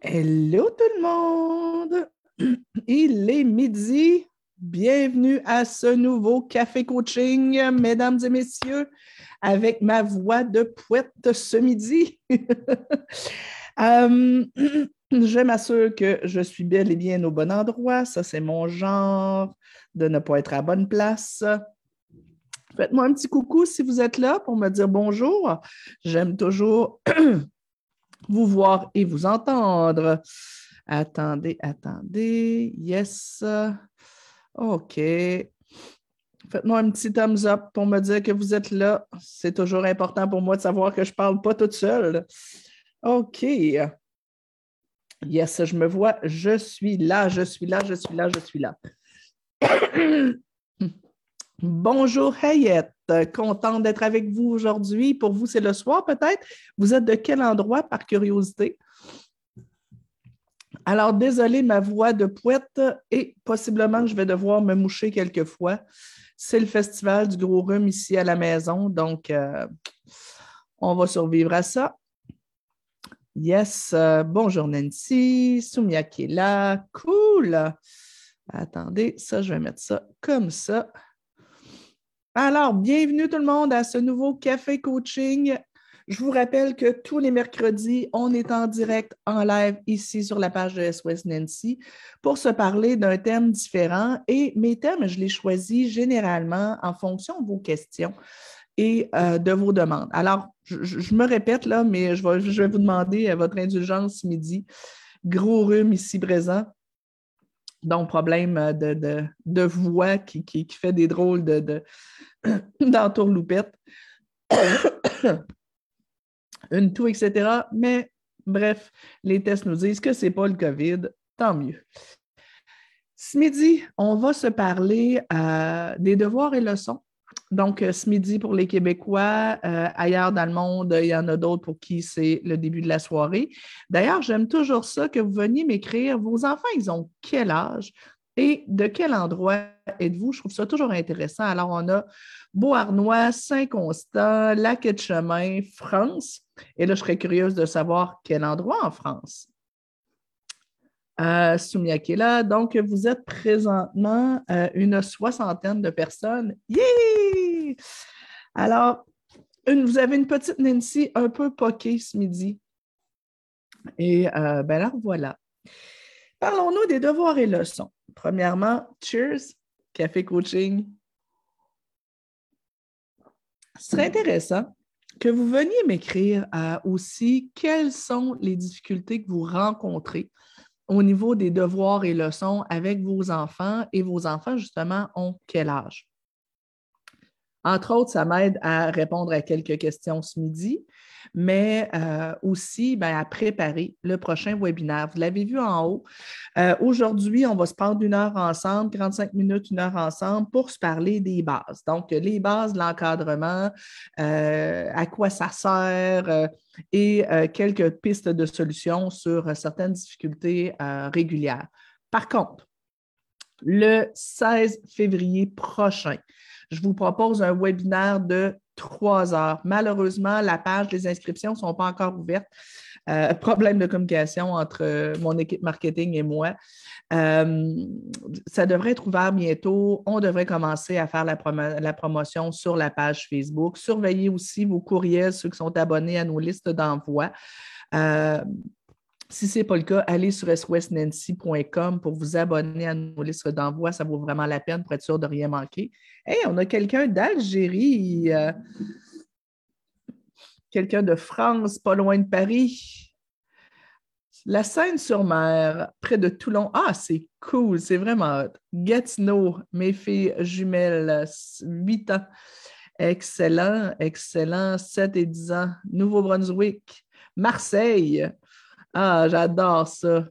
Hello tout le monde! Il est midi. Bienvenue à ce nouveau café coaching, mesdames et messieurs, avec ma voix de poète ce midi. Euh, je m'assure que je suis bel et bien au bon endroit. Ça, c'est mon genre de ne pas être à bonne place. Faites-moi un petit coucou si vous êtes là pour me dire bonjour. J'aime toujours vous voir et vous entendre. Attendez, attendez. Yes. OK. Faites-moi un petit thumbs up pour me dire que vous êtes là. C'est toujours important pour moi de savoir que je ne parle pas toute seule. OK. Yes, je me vois. Je suis là, je suis là, je suis là, je suis là. Bonjour Hayette, contente d'être avec vous aujourd'hui. Pour vous, c'est le soir peut-être. Vous êtes de quel endroit par curiosité? Alors, désolé, ma voix de poète et possiblement que je vais devoir me moucher quelques fois. C'est le festival du gros rhume ici à la maison, donc euh, on va survivre à ça. Yes, euh, bonjour Nancy, Soumia qui est là, cool. Attendez, ça, je vais mettre ça comme ça. Alors, bienvenue tout le monde à ce nouveau café coaching. Je vous rappelle que tous les mercredis, on est en direct, en live ici sur la page de SOS Nancy pour se parler d'un thème différent. Et mes thèmes, je les choisis généralement en fonction de vos questions et euh, de vos demandes. Alors, je, me répète là, mais je vais, je vais vous demander votre indulgence midi. Gros rhume ici présent. Donc, problème de, de, voix qui, fait des drôles de, de d'entourloupette. Une toux, etc. Mais bref, les tests nous disent que ce n'est pas le COVID. Tant mieux. Ce midi, on va se parler euh, des devoirs et leçons donc, euh, ce midi pour les Québécois, euh, ailleurs dans le monde, il y en a d'autres pour qui c'est le début de la soirée. D'ailleurs, j'aime toujours ça que vous veniez m'écrire. Vos enfants, ils ont quel âge et de quel endroit êtes-vous? Je trouve ça toujours intéressant. Alors, on a Beauharnois, Saint-Constant, Lac-de-Chemin, France. Et là, je serais curieuse de savoir quel endroit en France. Euh, là. Donc, vous êtes présentement euh, une soixantaine de personnes. Yeah! Alors, vous avez une petite Nancy un peu poquée ce midi. Et euh, ben alors, voilà. Parlons-nous des devoirs et leçons. Premièrement, cheers, café coaching. Ce serait intéressant que vous veniez m'écrire aussi quelles sont les difficultés que vous rencontrez au niveau des devoirs et leçons avec vos enfants et vos enfants, justement, ont quel âge? Entre autres, ça m'aide à répondre à quelques questions ce midi, mais euh, aussi ben, à préparer le prochain webinaire. Vous l'avez vu en haut. Euh, aujourd'hui, on va se prendre une heure ensemble, 45 minutes, une heure ensemble pour se parler des bases. Donc, les bases de l'encadrement, euh, à quoi ça sert et quelques pistes de solutions sur certaines difficultés régulières. Par contre, le 16 février prochain, je vous propose un webinaire de trois heures. Malheureusement, la page des inscriptions ne sont pas encore ouvertes. Euh, problème de communication entre euh, mon équipe marketing et moi. Euh, ça devrait être ouvert bientôt. On devrait commencer à faire la, promotion sur la page Facebook. Surveillez aussi vos courriels, ceux qui sont abonnés à nos listes d'envoi. Si ce n'est pas le cas, allez sur swestnancy.com pour vous abonner à nos listes d'envoi. Ça vaut vraiment la peine pour être sûr de rien manquer. On a quelqu'un d'Algérie, euh, quelqu'un de France, pas loin de Paris. La Seine-sur-Mer, près de Toulon. Ah, c'est cool, c'est vraiment. Gatineau, mes filles jumelles, 8 ans. Excellent, excellent, 7 et 10 ans. Nouveau-Brunswick, Marseille, ah, j'adore ça.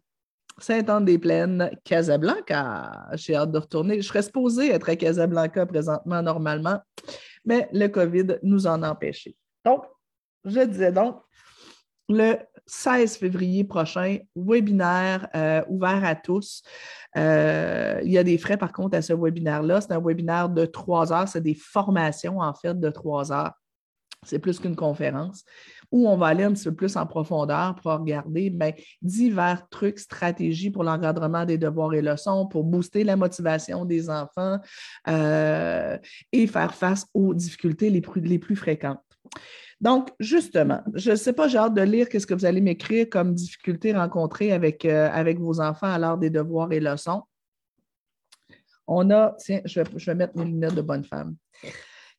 Saint-Anne-des-Plaines, Casablanca. J'ai hâte de retourner. Je serais supposée être à Casablanca présentement, normalement, mais le COVID nous en a empêchés. Donc, je disais donc, le 16 février prochain, webinaire euh, ouvert à tous. Euh, il y a des frais, par contre, à ce webinaire-là. C'est un webinaire de trois heures. C'est des formations, en fait, de trois heures. C'est plus qu'une conférence. Où on va aller un petit peu plus en profondeur pour regarder ben, divers trucs, stratégies pour l'encadrement des devoirs et leçons, pour booster la motivation des enfants euh, et faire face aux difficultés les plus, fréquentes. Donc, justement, je ne sais pas, j'ai hâte de lire qu'est-ce que vous allez m'écrire comme difficultés rencontrées avec, euh, avec vos enfants à l'heure des devoirs et leçons. On a, tiens, je vais, je vais mettre mes lunettes de bonne femme.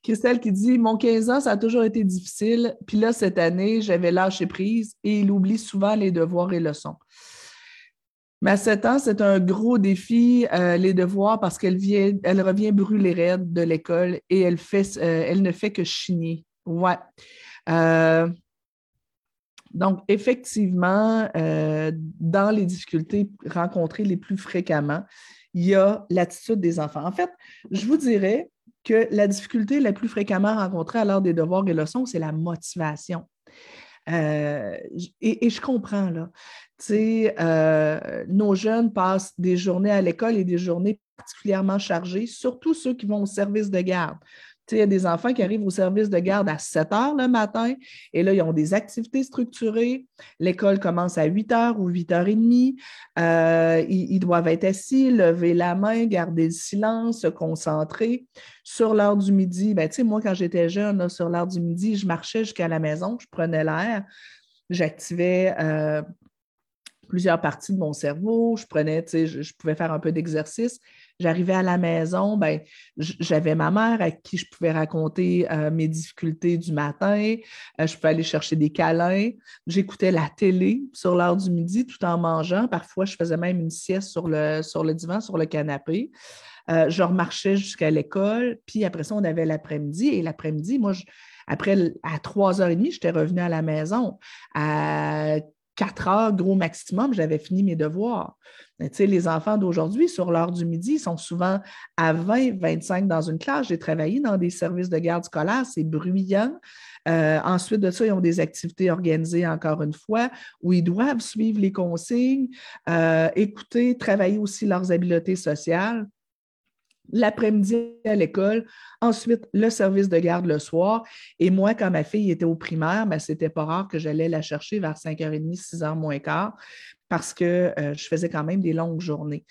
Christelle qui dit Mon 15 ans, ça a toujours été difficile. Puis là, cette année, j'avais lâché prise et il oublie souvent les devoirs et leçons. Mais à 7 ans, c'est un gros défi, euh, les devoirs, parce qu'elle elle revient brûler raide de l'école et elle, fait, euh, elle ne fait que chigner. Ouais. Euh, donc, effectivement, dans les difficultés rencontrées les plus fréquemment, il y a l'attitude des enfants. En fait, je vous dirais que la difficulté la plus fréquemment rencontrée à l'heure des devoirs et leçons, c'est la motivation. Euh, et, je comprends, là. Tu euh, nos jeunes passent des journées à l'école et des journées particulièrement chargées, surtout ceux qui vont au service de garde il y a des enfants qui arrivent au service de garde à 7 heures le matin et là, ils ont des activités structurées. L'école commence à 8 heures ou 8 heures et demie. Euh, ils, doivent être assis, lever la main, garder le silence, se concentrer. Sur l'heure du midi, ben, moi, quand j'étais jeune, sur l'heure du midi, je marchais jusqu'à la maison, je prenais l'air, j'activais euh, plusieurs parties de mon cerveau, je prenais, je pouvais faire un peu d'exercice J'arrivais à la maison, ben, j'avais ma mère à qui je pouvais raconter euh, mes difficultés du matin. Euh, je pouvais aller chercher des câlins. J'écoutais la télé sur l'heure du midi tout en mangeant. Parfois, je faisais même une sieste sur le, sur le divan, sur le canapé. Euh, je remarchais jusqu'à l'école. Puis après ça, on avait l'après-midi. Et l'après-midi, moi, après, à 3h30, j'étais revenue à la maison. 4 heures, gros maximum, j'avais fini mes devoirs. Les enfants d'aujourd'hui, sur l'heure du midi, ils sont souvent à 20, 25 dans une classe. J'ai travaillé dans des services de garde scolaire, c'est bruyant. Euh, ensuite de ça, ils ont des activités organisées, encore une fois, où ils doivent suivre les consignes, euh, écouter, travailler aussi leurs habiletés sociales l'après-midi à l'école, ensuite le service de garde le soir. Et moi, quand ma fille était au primaire, ben, c'était pas rare que j'allais la chercher vers 5h30, 6h moins quart, parce que euh, je faisais quand même des longues journées.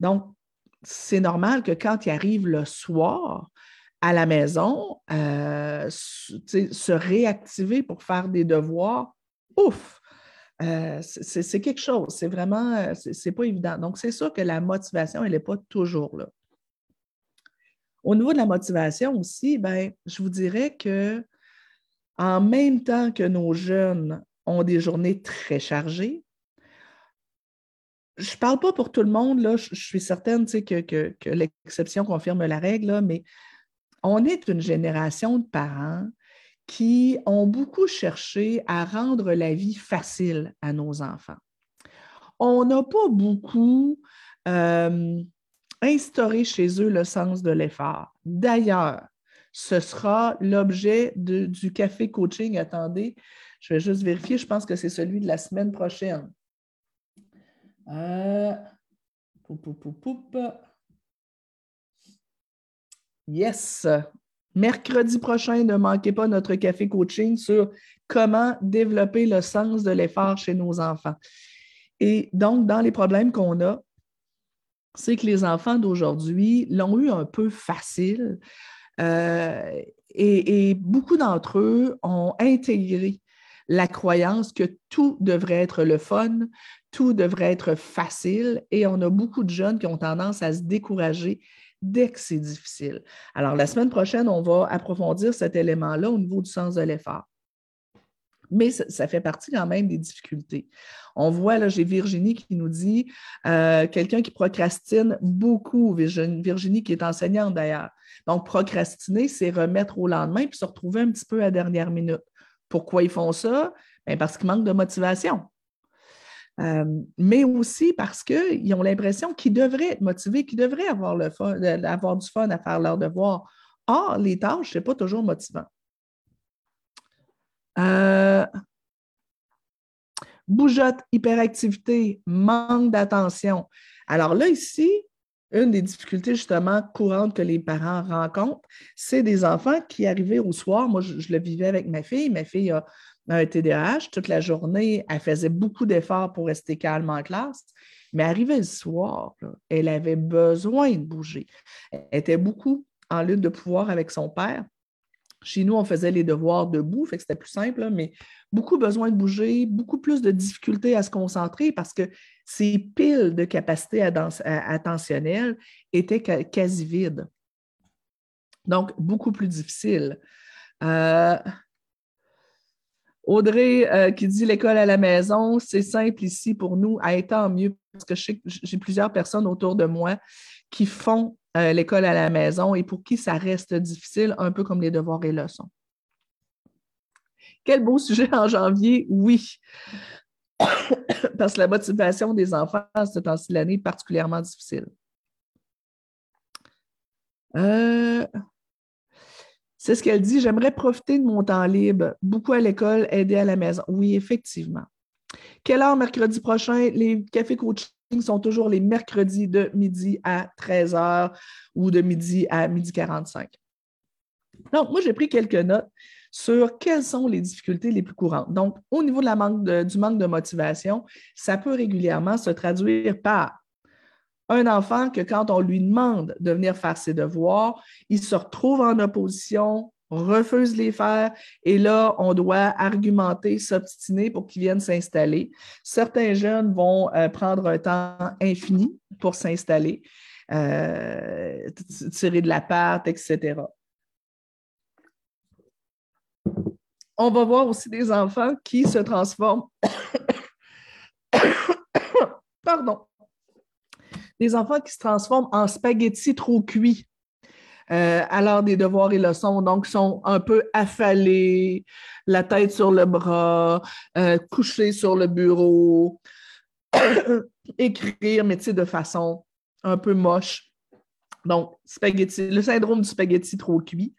Donc, c'est normal que quand il arrive le soir, à la maison, euh, se réactiver pour faire des devoirs, ouf! Euh, c'est quelque chose, c'est vraiment, c'est pas évident. Donc, c'est sûr que la motivation, elle n'est pas toujours là. Au niveau de la motivation aussi, ben, je vous dirais que en même temps que nos jeunes ont des journées très chargées, je ne parle pas pour tout le monde, je, suis certaine que, que, l'exception confirme la règle, mais on est une génération de parents qui ont beaucoup cherché à rendre la vie facile à nos enfants. On n'a pas beaucoup euh, instaurer chez eux le sens de l'effort. D'ailleurs, ce sera l'objet du café coaching. Attendez, je vais juste vérifier. Je pense que c'est celui de la semaine prochaine. Euh, yes. Mercredi prochain, ne manquez pas notre café coaching sur comment développer le sens de l'effort chez nos enfants. Et donc, dans les problèmes qu'on a, c'est que les enfants d'aujourd'hui l'ont eu un peu facile euh, et, beaucoup d'entre eux ont intégré la croyance que tout devrait être le fun, tout devrait être facile et on a beaucoup de jeunes qui ont tendance à se décourager dès que c'est difficile. Alors, la semaine prochaine, on va approfondir cet élément-là au niveau du sens de l'effort mais ça, fait partie quand même des difficultés. On voit, là, j'ai Virginie qui nous dit, euh, quelqu'un qui procrastine beaucoup, Virginie qui est enseignante d'ailleurs. Donc, procrastiner, c'est remettre au lendemain puis se retrouver un petit peu à dernière minute. Pourquoi ils font ça? Bien, parce qu'ils manquent de motivation. Euh, mais aussi parce qu'ils ont l'impression qu'ils devraient être motivés, qu'ils devraient avoir, le avoir du fun à faire leur devoir. Or, les tâches, ce n'est pas toujours motivant. Euh, bougeotte, hyperactivité, manque d'attention. Alors là, ici, une des difficultés justement courantes que les parents rencontrent, c'est des enfants qui arrivaient au soir. Moi, je, le vivais avec ma fille. Ma fille a un TDAH. Toute la journée, elle faisait beaucoup d'efforts pour rester calme en classe. Mais arrivée le soir, elle avait besoin de bouger. Elle était beaucoup en lutte de pouvoir avec son père. Chez nous, on faisait les devoirs debout, c'était plus simple, mais beaucoup besoin de bouger, beaucoup plus de difficultés à se concentrer parce que ces piles de capacité attentionnelle étaient quasi vides. Donc, beaucoup plus difficile. Euh, Audrey euh, qui dit l'école à la maison, c'est simple ici pour nous, à tant mieux, parce que j'ai plusieurs personnes autour de moi qui font euh, l'école à la maison et pour qui ça reste difficile, un peu comme les devoirs et leçons. Quel beau sujet en janvier, oui. Parce que la motivation des enfants à ce temps-ci l'année particulièrement difficile. Euh, c'est ce qu'elle dit. J'aimerais profiter de mon temps libre, beaucoup à l'école, aider à la maison. Oui, effectivement. Quelle heure mercredi prochain? Les cafés coaching sont toujours les mercredis de midi à 13 h ou de midi à midi 45. Donc, moi, j'ai pris quelques notes sur quelles sont les difficultés les plus courantes. Donc, au niveau de la du manque de motivation, ça peut régulièrement se traduire par un enfant que quand on lui demande de venir faire ses devoirs, il se retrouve en opposition, refuse les faire et là, on doit argumenter, s'obstiner pour qu'ils viennent s'installer. Certains jeunes vont euh, prendre un temps infini pour s'installer, euh, tirer de la pâte, etc. On va voir aussi des enfants qui se transforment. Pardon. Des enfants qui se transforment en spaghettis trop cuits euh, à l'heure des devoirs et leçons, donc sont un peu affalés, la tête sur le bras, euh, couchés sur le bureau, écrire, mais de façon un peu moche. Donc, spaghetti, le syndrome du spaghetti trop cuit.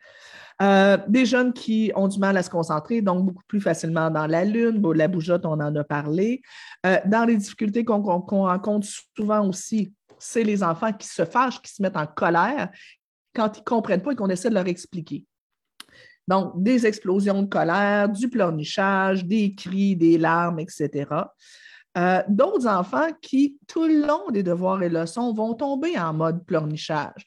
Euh, des jeunes qui ont du mal à se concentrer, donc beaucoup plus facilement dans la lune. la bougeotte, on en a parlé. Euh, dans les difficultés qu'on rencontre souvent aussi, c'est les enfants qui se fâchent, qui se mettent en colère quand ils ne comprennent pas et qu'on essaie de leur expliquer. Donc, des explosions de colère, du pleurnichage, des cris, des larmes, etc. Euh, d'autres enfants qui, tout le long des devoirs et leçons, vont tomber en mode pleurnichage.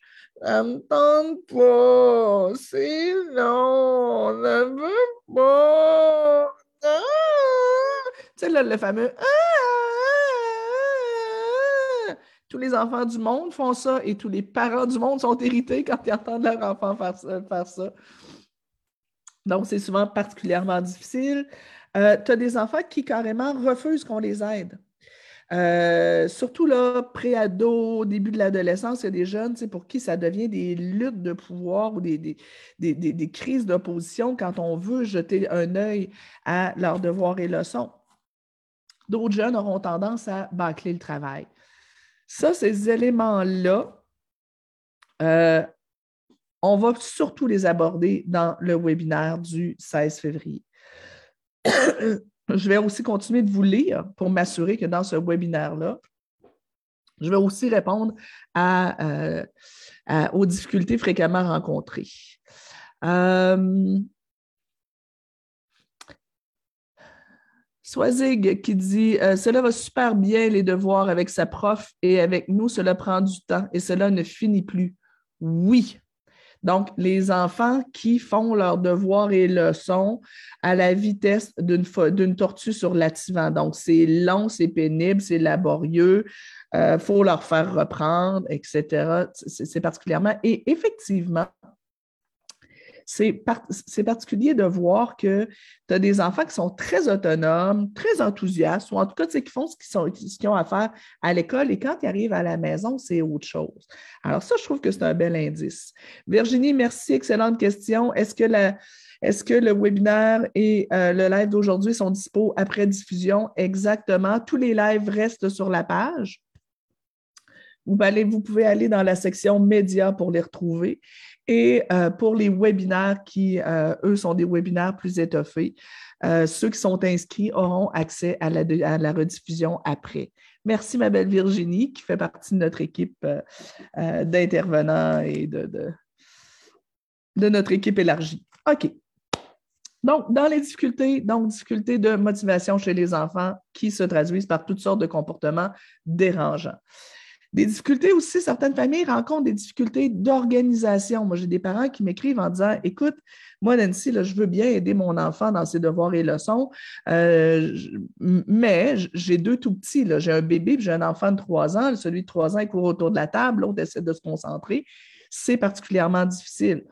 C'est! Tu sais, le fameux ah, Tous les enfants du monde font ça et tous les parents du monde sont irrités quand ils entendent leur enfant faire ça. Donc, c'est souvent particulièrement difficile. Euh, tu as des enfants qui carrément refusent qu'on les aide. Euh, surtout là, pré-ado, début de l'adolescence, il y a des jeunes pour qui ça devient des luttes de pouvoir ou des, des, crises d'opposition quand on veut jeter un œil à leurs devoirs et leçons. D'autres jeunes auront tendance à bâcler le travail. Ça, ces éléments-là, euh, on va surtout les aborder dans le webinaire du 16 février. Je vais aussi continuer de vous lire pour m'assurer que dans ce webinaire-là, je vais aussi répondre euh, aux difficultés fréquemment rencontrées. Euh, Swazig qui dit euh, Cela va super bien les devoirs avec sa prof et avec nous, cela prend du temps et cela ne finit plus. Oui, donc, les enfants qui font leurs devoirs et leçons à la vitesse d'une tortue sur l'attivant. Donc, c'est long, c'est pénible, c'est laborieux, il euh, faut leur faire reprendre, etc. C'est particulièrement. Et effectivement, c'est particulier de voir que tu as des enfants qui sont très autonomes, très enthousiastes, ou en tout cas, qui font ce qu'ils ont à faire à l'école et quand ils arrivent à la maison, c'est autre chose. Alors, ça, je trouve que c'est un bel indice. Virginie, merci, excellente question. Est-ce que est-ce que le webinaire et euh, le live d'aujourd'hui sont dispo après diffusion? Exactement. Tous les lives restent sur la page. Vous, pouvez aller dans la section médias pour les retrouver. Et euh, pour les webinaires qui, euh, eux, sont des webinaires plus étoffés, euh, ceux qui sont inscrits auront accès à la, rediffusion après. Merci, ma belle Virginie, qui fait partie de notre équipe d'intervenants et de notre équipe élargie. OK. Donc, dans les difficultés, donc difficultés de motivation chez les enfants qui se traduisent par toutes sortes de comportements dérangeants. Des difficultés aussi, certaines familles rencontrent des difficultés d'organisation. Moi, j'ai des parents qui m'écrivent en disant Écoute, moi, Nancy, je veux bien aider mon enfant dans ses devoirs et leçons, euh, mais j'ai deux tout petits. J'ai un bébé j'ai un enfant de trois ans. Celui de trois ans, court autour de la table, l'autre essaie de se concentrer. C'est particulièrement difficile.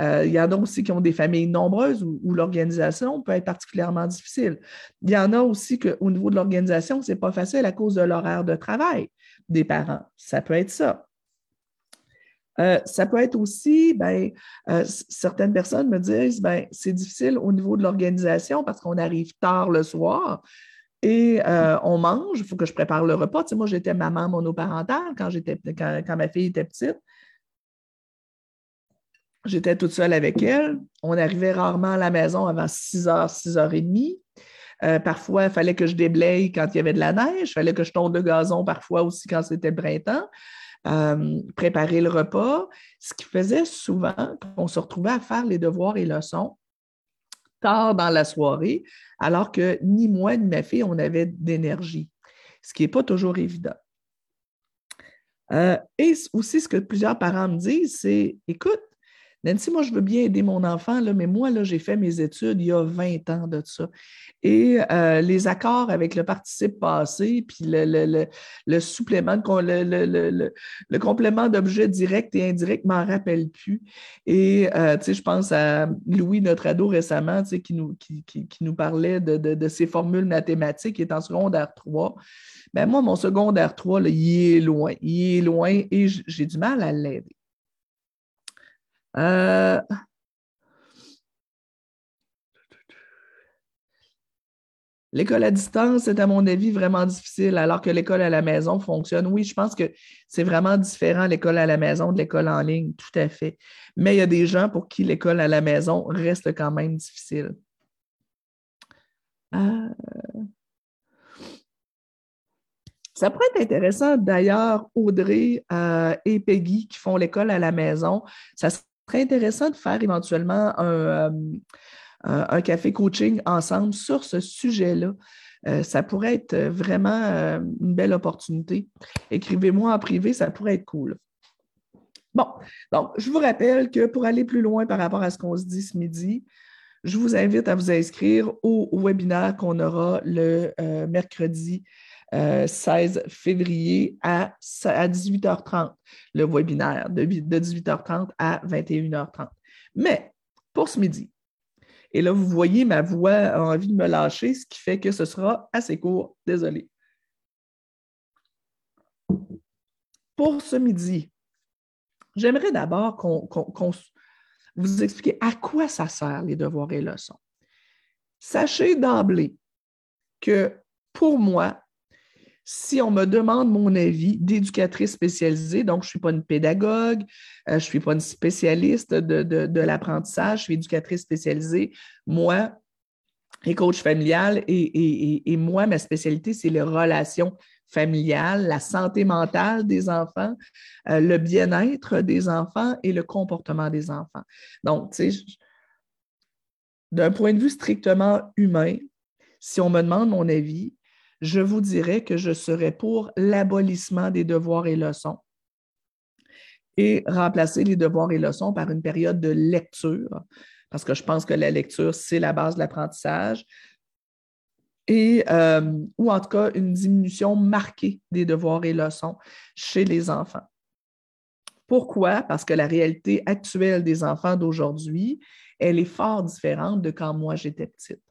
Euh, il y en a aussi qui ont des familles nombreuses où, l'organisation peut être particulièrement difficile. Il y en a aussi qu'au niveau de l'organisation, ce n'est pas facile à cause de l'horaire de travail des parents. Ça peut être ça. Euh, ça peut être aussi, ben, euh, certaines personnes me disent, ben, c'est difficile au niveau de l'organisation parce qu'on arrive tard le soir et euh, on mange, il faut que je prépare le repas. Tu sais, moi, j'étais maman monoparentale quand, quand ma fille était petite. J'étais toute seule avec elle. On arrivait rarement à la maison avant 6h, 6h30. Euh, parfois, il fallait que je déblaye quand il y avait de la neige, il fallait que je tonde le gazon parfois aussi quand c'était le printemps, euh, préparer le repas, ce qui faisait souvent qu'on se retrouvait à faire les devoirs et leçons tard dans la soirée, alors que ni moi ni ma fille, on avait d'énergie, ce qui n'est pas toujours évident. Euh, et aussi, ce que plusieurs parents me disent, c'est écoute, Nancy, moi, je veux bien aider mon enfant, mais moi, là, j'ai fait mes études il y a 20 ans de ça. Et euh, les accords avec le participe passé, puis le, supplément, le, complément d'objet direct et indirect, m'en rappelle plus. Et euh, tu sais, je pense à Louis, notre ado récemment, qui, nous, parlait de, de, ses formules mathématiques, qui est en secondaire 3. Ben moi, mon secondaire 3, là, il est loin. Il est loin et j'ai du mal à l'aider. Euh, l'école à distance c'est à mon avis vraiment difficile, alors que l'école à la maison fonctionne. Oui, je pense que c'est vraiment différent l'école à la maison de l'école en ligne, tout à fait. Mais il y a des gens pour qui l'école à la maison reste quand même difficile. Euh, ça pourrait être intéressant d'ailleurs, Audrey euh, et Peggy qui font l'école à la maison. Ça très intéressant de faire éventuellement un, euh, café coaching ensemble sur ce sujet-là. Euh, ça pourrait être vraiment euh, une belle opportunité. Écrivez-moi en privé, ça pourrait être cool. Bon, donc, je vous rappelle que pour aller plus loin par rapport à ce qu'on se dit ce midi, je vous invite à vous inscrire au webinaire qu'on aura le mercredi 16 euh, février à, 18h30, le webinaire de, 18h30 à 21h30. Mais pour ce midi, et là, vous voyez, ma voix a envie de me lâcher, ce qui fait que ce sera assez court. Désolé. Pour ce midi, j'aimerais d'abord qu'on vous explique à quoi ça sert les devoirs et leçons. Sachez d'emblée que pour moi, si on me demande mon avis d'éducatrice spécialisée, donc je ne suis pas une pédagogue, euh, je ne suis pas une spécialiste de, l'apprentissage, je suis éducatrice spécialisée, moi, et coach familial, et, moi, ma spécialité, c'est les relations familiales, la santé mentale des enfants, euh, le bien-être des enfants et le comportement des enfants. Donc, tu sais, d'un point de vue strictement humain, si on me demande mon avis, je vous dirais que je serais pour l'abolissement des devoirs et leçons et remplacer les devoirs et leçons par une période de lecture, parce que je pense que la lecture, c'est la base de l'apprentissage, et, euh, ou en tout cas une diminution marquée des devoirs et leçons chez les enfants. Pourquoi? Parce que la réalité actuelle des enfants d'aujourd'hui, elle est fort différente de quand moi j'étais petite.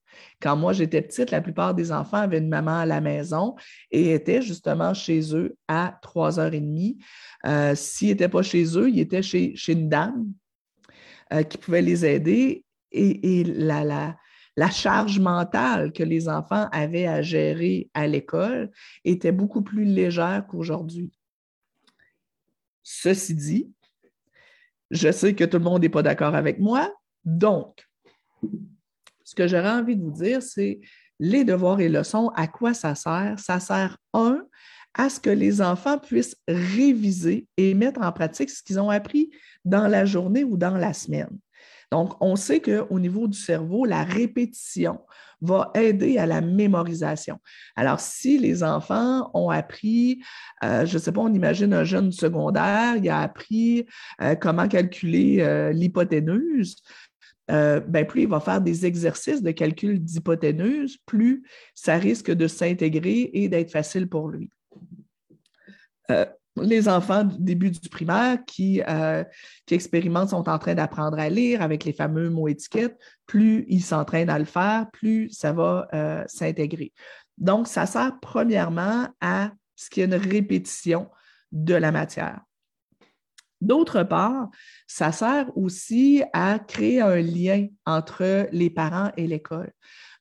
Quand moi j'étais petite, la plupart des enfants avaient une maman à la maison et étaient justement chez eux à 3h30. Euh, S'ils n'étaient pas chez eux, ils étaient chez, une dame euh, qui pouvait les aider et, la, la charge mentale que les enfants avaient à gérer à l'école était beaucoup plus légère qu'aujourd'hui. Ceci dit, je sais que tout le monde n'est pas d'accord avec moi, donc ce que j'aurais envie de vous dire, c'est les devoirs et leçons, à quoi ça sert? Ça sert, un, à ce que les enfants puissent réviser et mettre en pratique ce qu'ils ont appris dans la journée ou dans la semaine. Donc, on sait qu'au niveau du cerveau, la répétition va aider à la mémorisation. Alors, si les enfants ont appris, euh, je ne sais pas, on imagine un jeune secondaire, il a appris euh, comment calculer euh, l'hypoténuse, ben, plus il va faire des exercices de calcul d'hypoténuse, plus ça risque de s'intégrer et d'être facile pour lui les enfants du début du primaire qui, euh, qui expérimentent sont en train d'apprendre à lire avec les fameux mots étiquettes, plus ils s'entraînent à le faire, plus ça va euh, s'intégrer. Donc, ça sert premièrement à ce qu'il y a une répétition de la matière. D'autre part, ça sert aussi à créer un lien entre les parents et l'école.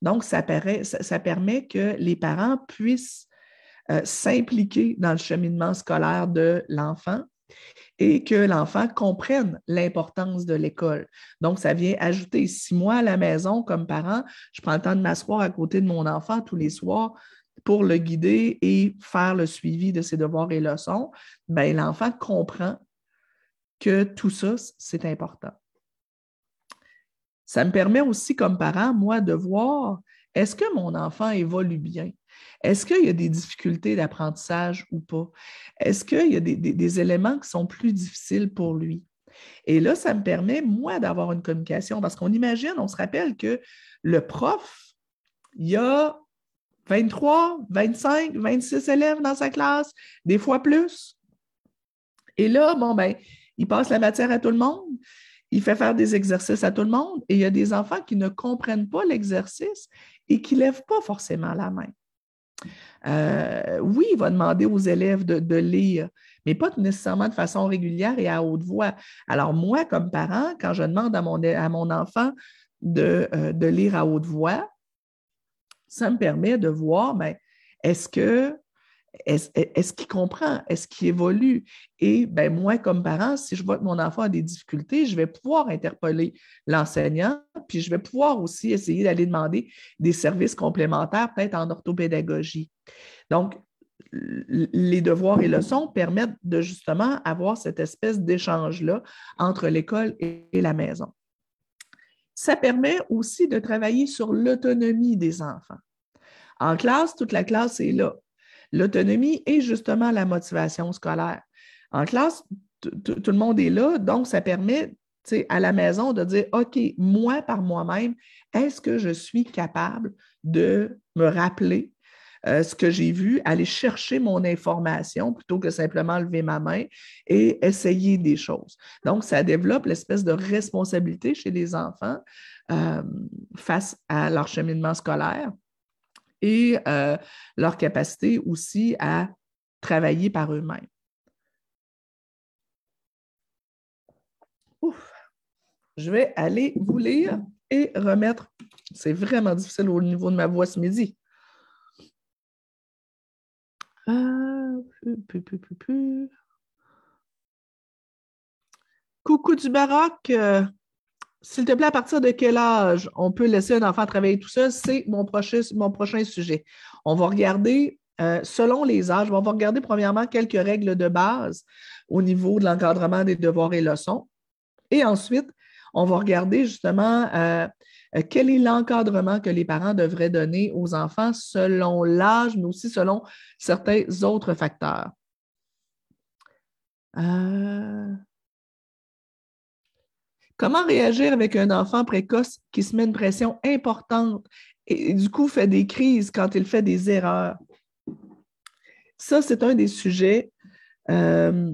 Donc, ça, permet que les parents puissent euh, s'impliquer dans le cheminement scolaire de l'enfant et que l'enfant comprenne l'importance de l'école. Donc, ça vient ajouter, si moi à la maison, comme parent, je prends le temps de m'asseoir à côté de mon enfant tous les soirs pour le guider et faire le suivi de ses devoirs et leçons, ben, l'enfant comprend que tout ça, c'est important. Ça me permet aussi, comme parent, moi, de voir est-ce que mon enfant évolue bien? Est-ce qu'il y a des difficultés d'apprentissage ou pas? Est-ce qu'il y a des, éléments qui sont plus difficiles pour lui? Et là, ça me permet, moi, d'avoir une communication parce qu'on imagine, on se rappelle que le prof, il y a 23, 25, 26 élèves dans sa classe, des fois plus. Et là, bon, ben, il passe la matière à tout le monde, il fait faire des exercices à tout le monde, et il y a des enfants qui ne comprennent pas l'exercice et qui ne lèvent pas forcément la main. Euh, oui, il va demander aux élèves de, lire, mais pas nécessairement de façon régulière et à haute voix. Alors, moi, comme parent, quand je demande à mon, à mon enfant de, euh, de, lire à haute voix, ça me permet de voir, mais ben, est-ce que est-ce qu'il comprend? Est-ce qu'il évolue? Et ben, moi, comme parent, si je vois que mon enfant a des difficultés, je vais pouvoir interpeller l'enseignant, puis je vais pouvoir aussi essayer d'aller demander des services complémentaires, peut-être en orthopédagogie. Donc, les devoirs et leçons permettent de justement avoir cette espèce d'échange-là entre l'école et la maison. Ça permet aussi de travailler sur l'autonomie des enfants. En classe, toute la classe est là l'autonomie et justement la motivation scolaire. En classe, tout le monde est là, donc ça permet à la maison de dire, OK, moi par moi-même, est-ce que je suis capable de me rappeler euh, ce que j'ai vu, aller chercher mon information plutôt que simplement lever ma main et essayer des choses. Donc, ça développe l'espèce de responsabilité chez les enfants euh, face à leur cheminement scolaire et euh, leur capacité aussi à travailler par eux-mêmes. Je vais aller vous lire et remettre. C'est vraiment difficile au niveau de ma voix ce midi. Ah, Coucou du baroque. S'il te plaît, à partir de quel âge on peut laisser un enfant travailler tout seul? C'est mon prochain, mon prochain sujet. On va regarder, euh, selon les âges, on va regarder premièrement quelques règles de base au niveau de l'encadrement des devoirs et leçons. Et ensuite, on va regarder justement euh, euh, quel est l'encadrement que les parents devraient donner aux enfants selon l'âge, mais aussi selon certains autres facteurs. Comment réagir avec un enfant précoce qui se met une pression importante et, du coup fait des crises quand il fait des erreurs? Ça, c'est un des sujets, euh,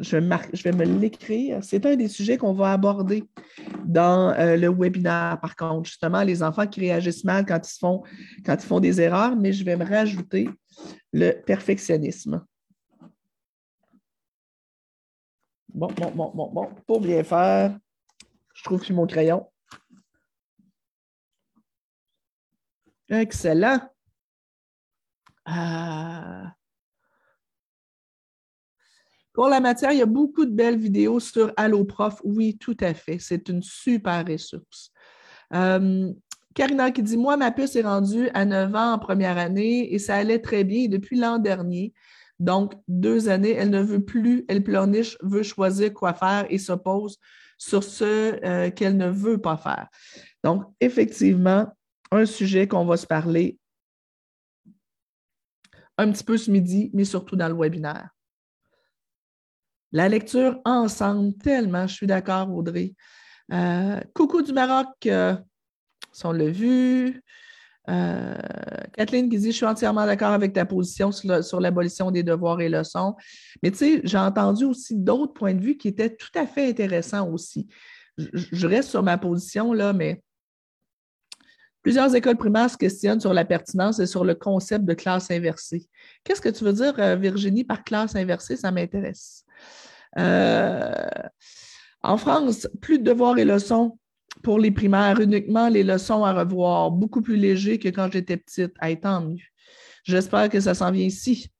je, vais me l'écrire, c'est un des sujets qu'on va aborder dans euh, le webinaire, par contre, justement, les enfants qui réagissent mal quand ils, font, quand ils font des erreurs, mais je vais me rajouter le perfectionnisme. Bon, bon, bon, bon, bon, pour bien faire, je trouve que mon crayon. Excellent. Ah. Pour la matière, il y a beaucoup de belles vidéos sur Alloprof. Oui, tout à fait. C'est une super ressource. Euh, Karina qui dit Moi, ma puce est rendue à 9 ans en première année et ça allait très bien depuis l'an dernier. Donc, deux années, elle ne veut plus, elle pleurniche, veut choisir quoi faire et s'oppose sur ce euh, qu'elle ne veut pas faire. Donc, effectivement, un sujet qu'on va se parler un petit peu ce midi, mais surtout dans le webinaire. La lecture ensemble, tellement, je suis d'accord, Audrey. Euh, coucou du Maroc, euh, on l'a vu. Euh, Kathleen qui dit Je suis entièrement d'accord avec ta position sur, l'abolition des devoirs et leçons. Mais tu sais, j'ai entendu aussi d'autres points de vue qui étaient tout à fait intéressants aussi. Je, reste sur ma position, là, mais plusieurs écoles primaires se questionnent sur la pertinence et sur le concept de classe inversée. Qu'est-ce que tu veux dire, Virginie, par classe inversée? Ça m'intéresse. Euh, en France, plus de devoirs et leçons pour les primaires, uniquement les leçons à revoir, beaucoup plus léger que quand j'étais petite. à tant mieux. J'espère que ça s'en vient ici.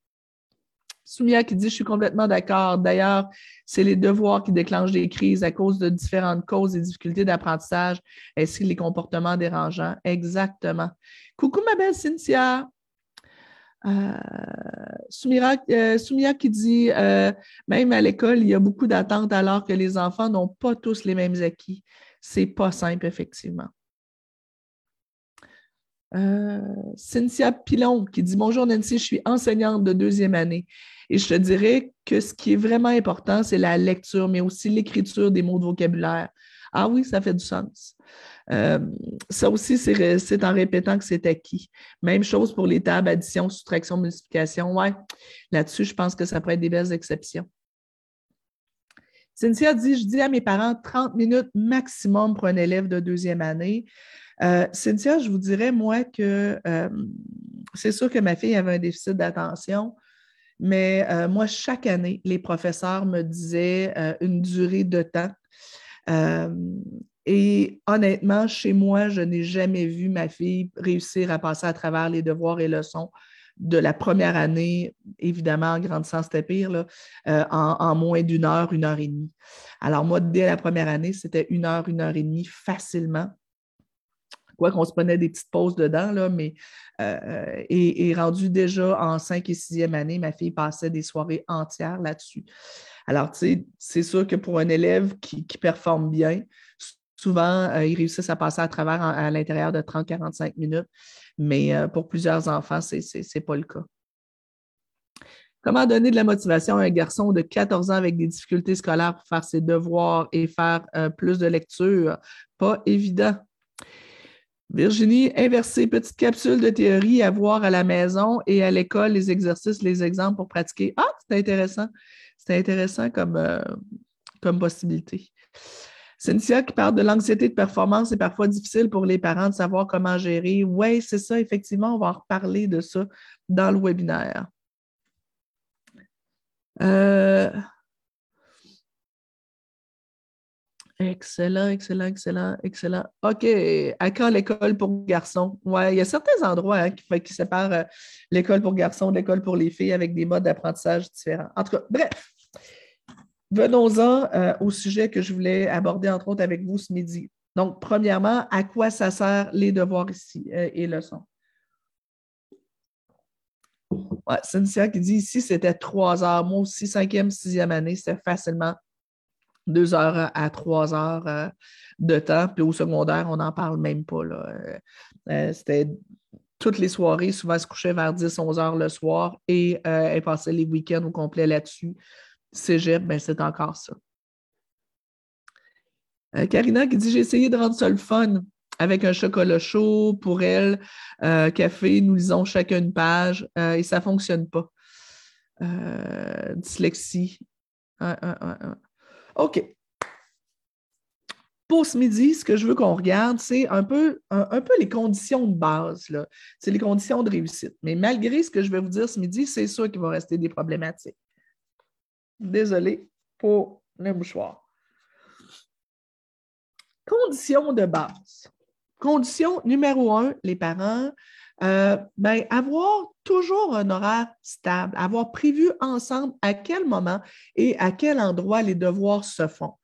Soumia qui dit Je suis complètement d'accord. D'ailleurs, c'est les devoirs qui déclenchent des crises à cause de différentes causes et difficultés d'apprentissage ainsi que les comportements dérangeants. Exactement. Coucou, ma belle Cynthia. Euh, euh, Soumia qui dit euh, même à l'école, il y a beaucoup d'attentes alors que les enfants n'ont pas tous les mêmes acquis. C'est pas simple, effectivement. Cynthia Pilon qui dit Bonjour Nancy, je suis enseignante de deuxième année et je te dirais que ce qui est vraiment important, c'est la lecture, mais aussi l'écriture des mots de vocabulaire. Ah oui, ça fait du sens. Euh, ça aussi, c'est en répétant que c'est acquis. Même chose pour les tables, addition, soustraction, multiplication. Ouais, là-dessus, je pense que ça pourrait être des belles exceptions. Cynthia dit, je dis à mes parents 30 minutes maximum pour un élève de deuxième année. Euh, Cynthia, je vous dirais, moi, que euh, c'est sûr que ma fille avait un déficit d'attention, mais moi, chaque année, les professeurs me disaient une durée de temps. Et honnêtement, chez moi, je n'ai jamais vu ma fille réussir à passer à travers les devoirs et leçons de la première année, évidemment, en grandissant, c'était pire, euh, en, moins d'une heure, une heure et demie. Alors, moi, dès la première année, c'était une heure, une heure et demie facilement. Quoi qu'on se prenait des petites pauses dedans, mais euh, et, rendu déjà en cinq et sixième année, ma fille passait des soirées entières là-dessus. Alors, tu sais, c'est sûr que pour un élève qui performe bien, Souvent, euh, ils réussissent à passer à travers à l'intérieur de 30-45 minutes, mais euh, pour plusieurs enfants, ce n'est pas le cas. Comment donner de la motivation à un garçon de 14 ans avec des difficultés scolaires pour faire ses devoirs et faire euh, plus de lecture? Pas évident. Virginie, inverser, petite capsule de théorie à voir à la maison et à l'école, les exercices, les exemples pour pratiquer. Ah, c'est intéressant. C'est intéressant comme, comme possibilité. Cynthia qui parle de l'anxiété de performance, c'est parfois difficile pour les parents de savoir comment gérer. Oui, c'est ça, effectivement, on va en reparler de ça dans le webinaire. Euh, excellent, excellent, excellent, excellent. OK. À quand l'école pour garçons? Oui, il y a certains endroits hein, qui, séparent euh, l'école pour garçons de l'école pour les filles avec des modes d'apprentissage différents. En tout cas, bref. Venons-en euh, au sujet que je voulais aborder, entre autres, avec vous ce midi. Donc, premièrement, à quoi ça sert les devoirs ici euh, et leçons? Ouais, Cynthia qui dit ici, c'était trois heures. Moi aussi, cinquième, sixième année, c'était facilement deux heures à trois heures euh, de temps. Puis au secondaire, on n'en parle même pas. c'était toutes les soirées, souvent, se couchait vers 10, 11 heures le soir et elle passait les week-ends au complet là-dessus cégep, ben c'est encore ça. Euh, Karina qui dit J'ai essayé de rendre ça le fun avec un chocolat chaud pour elle, euh, café, nous lisons chacun une page euh, et ça ne fonctionne pas. dyslexie. OK. Pour ce midi, ce que je veux qu'on regarde, c'est un peu, un, peu les conditions de base. C'est les conditions de réussite. Mais malgré ce que je vais vous dire ce midi, c'est sûr qu'il va rester des problématiques. Désolé pour le mouchoir. Condition de base. Condition numéro un, les parents, euh, ben, avoir toujours un horaire stable, avoir prévu ensemble à quel moment et à quel endroit les devoirs se font.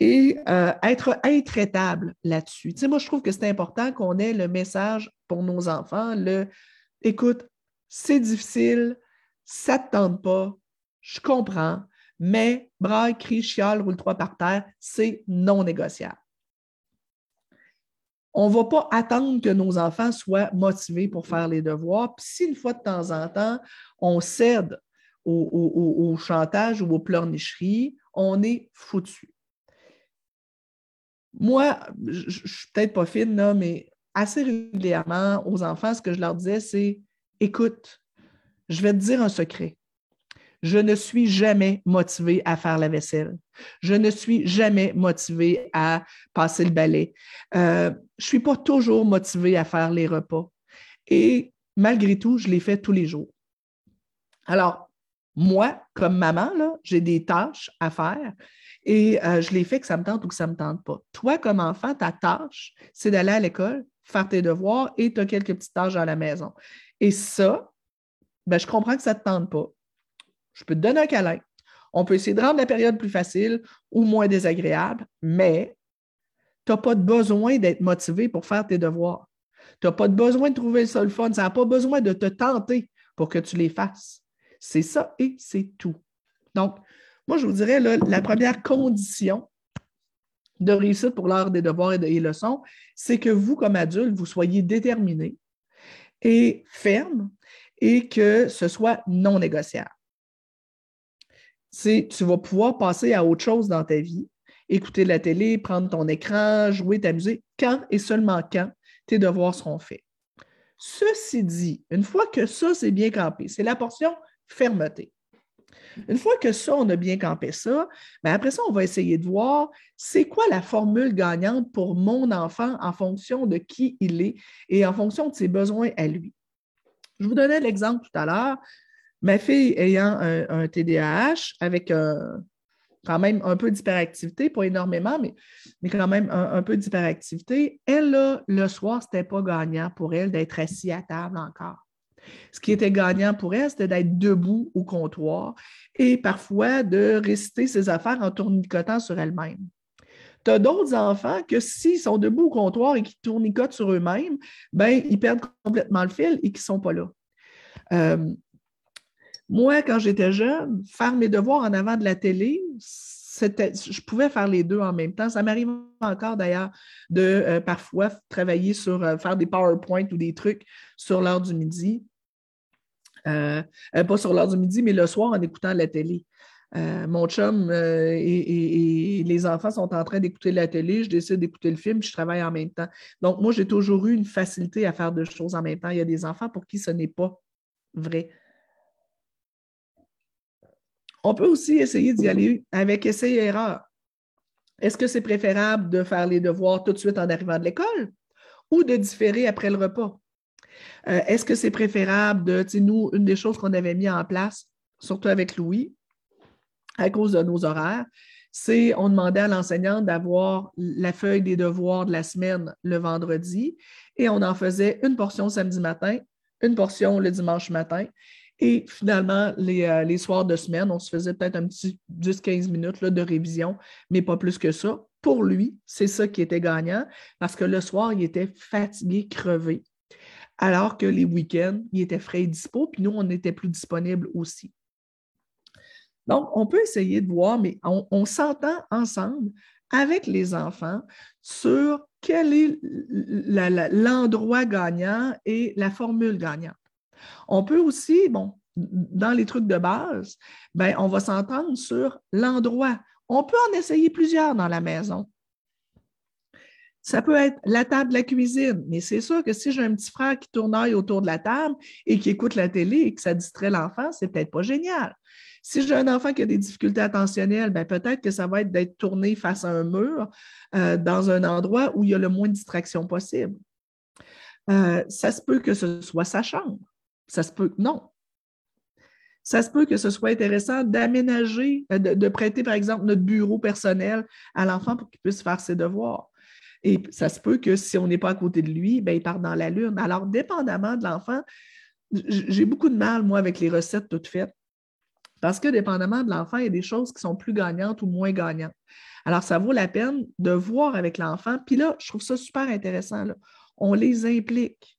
et euh, être intraitable là-dessus. Tu sais, moi, je trouve que c'est important qu'on ait le message pour nos enfants, le écoute, c'est difficile, ça ne te tente pas, je comprends, mais braille, crie, chiale, roule trois par terre, c'est non négociable. On ne va pas attendre que nos enfants soient motivés pour faire les devoirs. Puis si une fois de temps en temps, on cède au, chantage ou aux pleurnicheries, on est foutu. Moi, je ne suis peut-être pas fine, là, mais assez régulièrement aux enfants, ce que je leur disais, c'est écoute, je vais te dire un secret. Je ne suis jamais motivé à faire la vaisselle. Je ne suis jamais motivé à passer le balai. Euh, je ne suis pas toujours motivé à faire les repas. Et malgré tout, je les fais tous les jours. Alors, moi, comme maman, j'ai des tâches à faire et euh, je les fais que ça me tente ou que ça ne me tente pas. Toi, comme enfant, ta tâche, c'est d'aller à l'école, faire tes devoirs et tu as quelques petites tâches à la maison. Et ça, ben, je comprends que ça ne te tente pas. Je peux te donner un câlin. On peut essayer de rendre la période plus facile ou moins désagréable, mais tu n'as pas besoin d'être motivé pour faire tes devoirs. Tu n'as pas besoin de trouver le seul fun. Ça n'a pas besoin de te tenter pour que tu les fasses. C'est ça et c'est tout. Donc, moi, je vous dirais, la première condition de réussite pour l'heure des devoirs et des leçons, c'est que vous, comme adulte, vous soyez déterminé et ferme et que ce soit non négociable. Tu vas pouvoir passer à autre chose dans ta vie, écouter la télé, prendre ton écran, jouer, t'amuser, quand et seulement quand tes devoirs seront faits. Ceci dit, une fois que ça, c'est bien campé, c'est la portion fermeté. Une fois que ça, on a bien campé ça, bien après ça, on va essayer de voir c'est quoi la formule gagnante pour mon enfant en fonction de qui il est et en fonction de ses besoins à lui. Je vous donnais l'exemple tout à l'heure. Ma fille ayant un, TDAH avec quand même un peu d'hyperactivité, pas énormément, mais, quand même un, peu d'hyperactivité, elle, le soir, ce n'était pas gagnant pour elle d'être assise à table encore. Ce qui était gagnant pour elle, c'était d'être debout au comptoir et parfois de réciter ses affaires en tournicotant sur elle-même. Tu as d'autres enfants que s'ils sont debout au comptoir et qu'ils tournicotent sur eux-mêmes, ben, ils perdent complètement le fil et qu'ils ne sont pas là. Euh, moi, quand j'étais jeune, faire mes devoirs en avant de la télé, je pouvais faire les deux en même temps. Ça m'arrive encore d'ailleurs de euh, parfois travailler sur, euh, faire des PowerPoint ou des trucs sur l'heure du midi. Euh, pas sur l'heure du midi, mais le soir en écoutant la télé. mon chum et, les enfants sont en train d'écouter la télé, je décide d'écouter le film, je travaille en même temps. Donc, moi, j'ai toujours eu une facilité à faire deux choses en même temps. Il y a des enfants pour qui ce n'est pas vrai. On peut aussi essayer d'y aller avec essai et erreur. Est-ce que c'est préférable de faire les devoirs tout de suite en arrivant de l'école ou de différer après le repas? Euh, est-ce que c'est préférable de, nous, une des choses qu'on avait mis en place, surtout avec Louis, à cause de nos horaires, c'est on demandait à l'enseignante d'avoir la feuille des devoirs de la semaine le vendredi et on en faisait une portion samedi matin, une portion le dimanche matin et finalement, euh, les, soirs de semaine, on se faisait peut-être un petit 10-15 minutes là, de révision, mais pas plus que ça. Pour lui, c'est ça qui était gagnant parce que le soir, il était fatigué, crevé. Alors que les week-ends, il était frais et dispo, puis nous, on était plus disponibles aussi. Donc, on peut essayer de voir, mais on, s'entend ensemble avec les enfants sur quel est l'endroit gagnant et la formule gagnante. On peut aussi, dans les trucs de base, ben, on va s'entendre sur l'endroit. On peut en essayer plusieurs dans la maison. Ça peut être la table la cuisine, mais c'est sûr que si j'ai un petit frère qui tournoie autour de la table et qui écoute la télé et que ça distrait l'enfant, c'est peut-être pas génial. Si j'ai un enfant qui a des difficultés attentionnelles, ben peut-être que ça va être d'être tourné face à un mur euh, dans un endroit où il y a le moins de distraction possible. Euh, ça se peut que ce soit sa chambre. Ça se peut, non. Ça se peut que ce soit intéressant d'aménager, euh, de, prêter, par exemple, notre bureau personnel à l'enfant pour qu'il puisse faire ses devoirs. Et ça se peut que si on n'est pas à côté de lui, ben, il part dans la lune. Alors, dépendamment de l'enfant, j'ai beaucoup de mal, moi, avec les recettes toutes faites. Parce que dépendamment de l'enfant, il y a des choses qui sont plus gagnantes ou moins gagnantes. Alors, ça vaut la peine de voir avec l'enfant. Puis là, je trouve ça super intéressant. On les implique.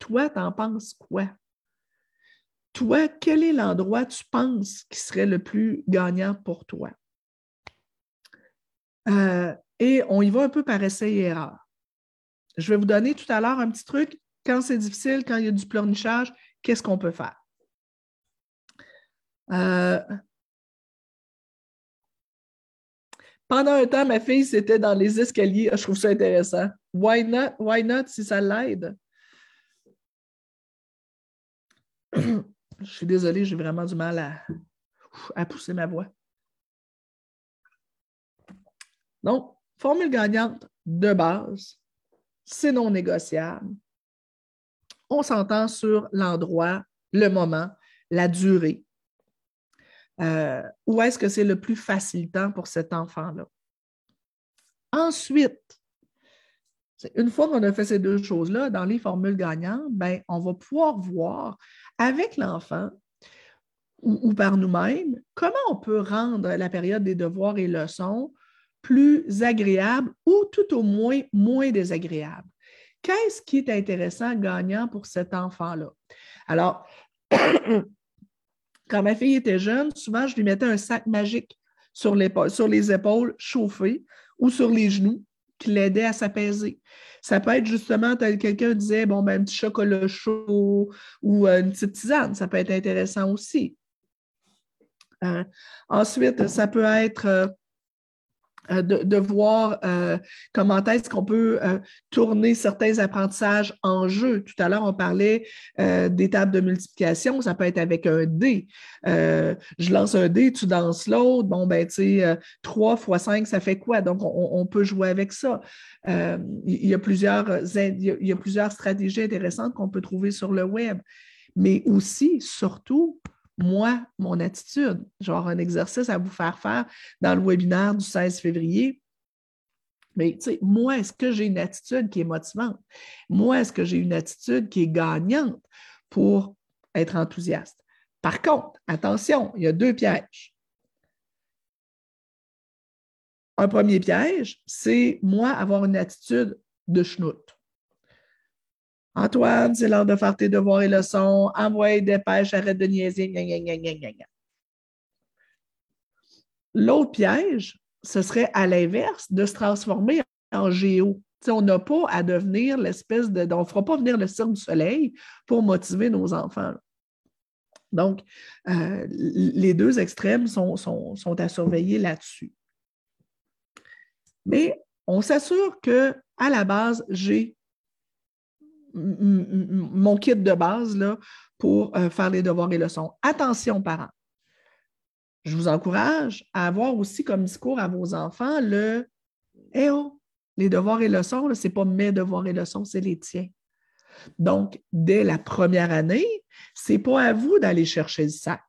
Toi, t'en penses quoi? Toi, quel est l'endroit tu penses qui serait le plus gagnant pour toi? Euh, et on y va un peu par essai et erreur. Je vais vous donner tout à l'heure un petit truc. Quand c'est difficile, quand il y a du pleurnichage, qu'est-ce qu'on peut faire? Euh, pendant un temps, ma fille, c'était dans les escaliers. Je trouve ça intéressant. Why not? Why not si ça l'aide? Je suis désolée, j'ai vraiment du mal à, pousser ma voix. Donc, formule gagnante de base, c'est non négociable. On s'entend sur l'endroit, le moment, la durée. Euh, où est-ce que c'est le plus facilitant pour cet enfant-là? Ensuite, une fois qu'on a fait ces deux choses-là, dans les formules gagnantes, ben, on va pouvoir voir avec l'enfant ou, par nous-mêmes comment on peut rendre la période des devoirs et leçons plus agréable ou tout au moins moins désagréable. Qu'est-ce qui est intéressant, gagnant pour cet enfant-là? Alors, quand ma fille était jeune, souvent, je lui mettais un sac magique sur, les épaules chauffé ou sur les genoux qui l'aidait à s'apaiser. Ça peut être justement, quelqu'un disait, bon, ben, un petit chocolat chaud ou euh, une petite tisane, ça peut être intéressant aussi. Euh, ensuite, ça peut être euh, euh, de, voir euh, comment est-ce qu'on peut euh, tourner certains apprentissages en jeu. Tout à l'heure, on parlait d'étapes de multiplication, ça peut être avec un dé. je lance un dé, tu danses l'autre. Bon, ben, tu sais, 3 fois 5, ça fait quoi? Donc, on, peut jouer avec ça. il, y il y a plusieurs stratégies intéressantes qu'on peut trouver sur le web. Mais aussi, surtout, moi, mon attitude. Genre un exercice à vous faire faire dans le webinaire du 16 février. Mais tu sais, moi, est-ce que j'ai une attitude qui est motivante? Moi, est-ce que j'ai une attitude qui est gagnante pour être enthousiaste? Par contre, attention, il y a deux pièges. Un premier piège, c'est moi avoir une attitude de schnout. Antoine, c'est l'heure de faire tes devoirs et leçons. Envoie, dépêche, arrête de niaiser. L'autre piège, ce serait à l'inverse de se transformer en géo. on n'a pas à devenir l'espèce de. On ne fera pas venir le cirque du soleil pour motiver nos enfants. Donc, euh, les deux extrêmes sont, sont à surveiller là-dessus. Mais on s'assure qu'à la base, j'ai mon kit de base pour euh, faire les devoirs et leçons. Attention, parents. Je vous encourage à avoir aussi comme discours à vos enfants le Eh oh, les devoirs et leçons, ce n'est pas mes devoirs et leçons, c'est les tiens. Donc, dès la première année, ce n'est pas à vous d'aller chercher le sac,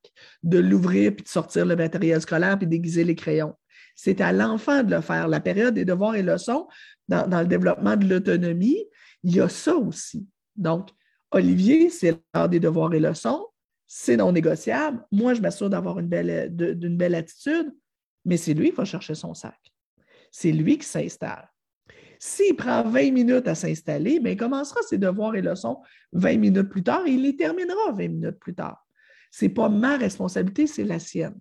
de l'ouvrir puis de sortir le matériel scolaire puis d'aiguiser les crayons. C'est à l'enfant de le faire. La période des devoirs et leçons, dans le développement de l'autonomie, il y a ça aussi. Donc, Olivier, c'est l'heure des devoirs et leçons, c'est non négociable. Moi, je m'assure d'avoir une belle, d'une belle attitude, mais c'est lui qui va chercher son sac. C'est lui qui s'installe. S'il prend 20 minutes à s'installer, bien, il commencera ses devoirs et leçons 20 minutes plus tard et il les terminera 20 minutes plus tard. Ce n'est pas ma responsabilité, c'est la sienne.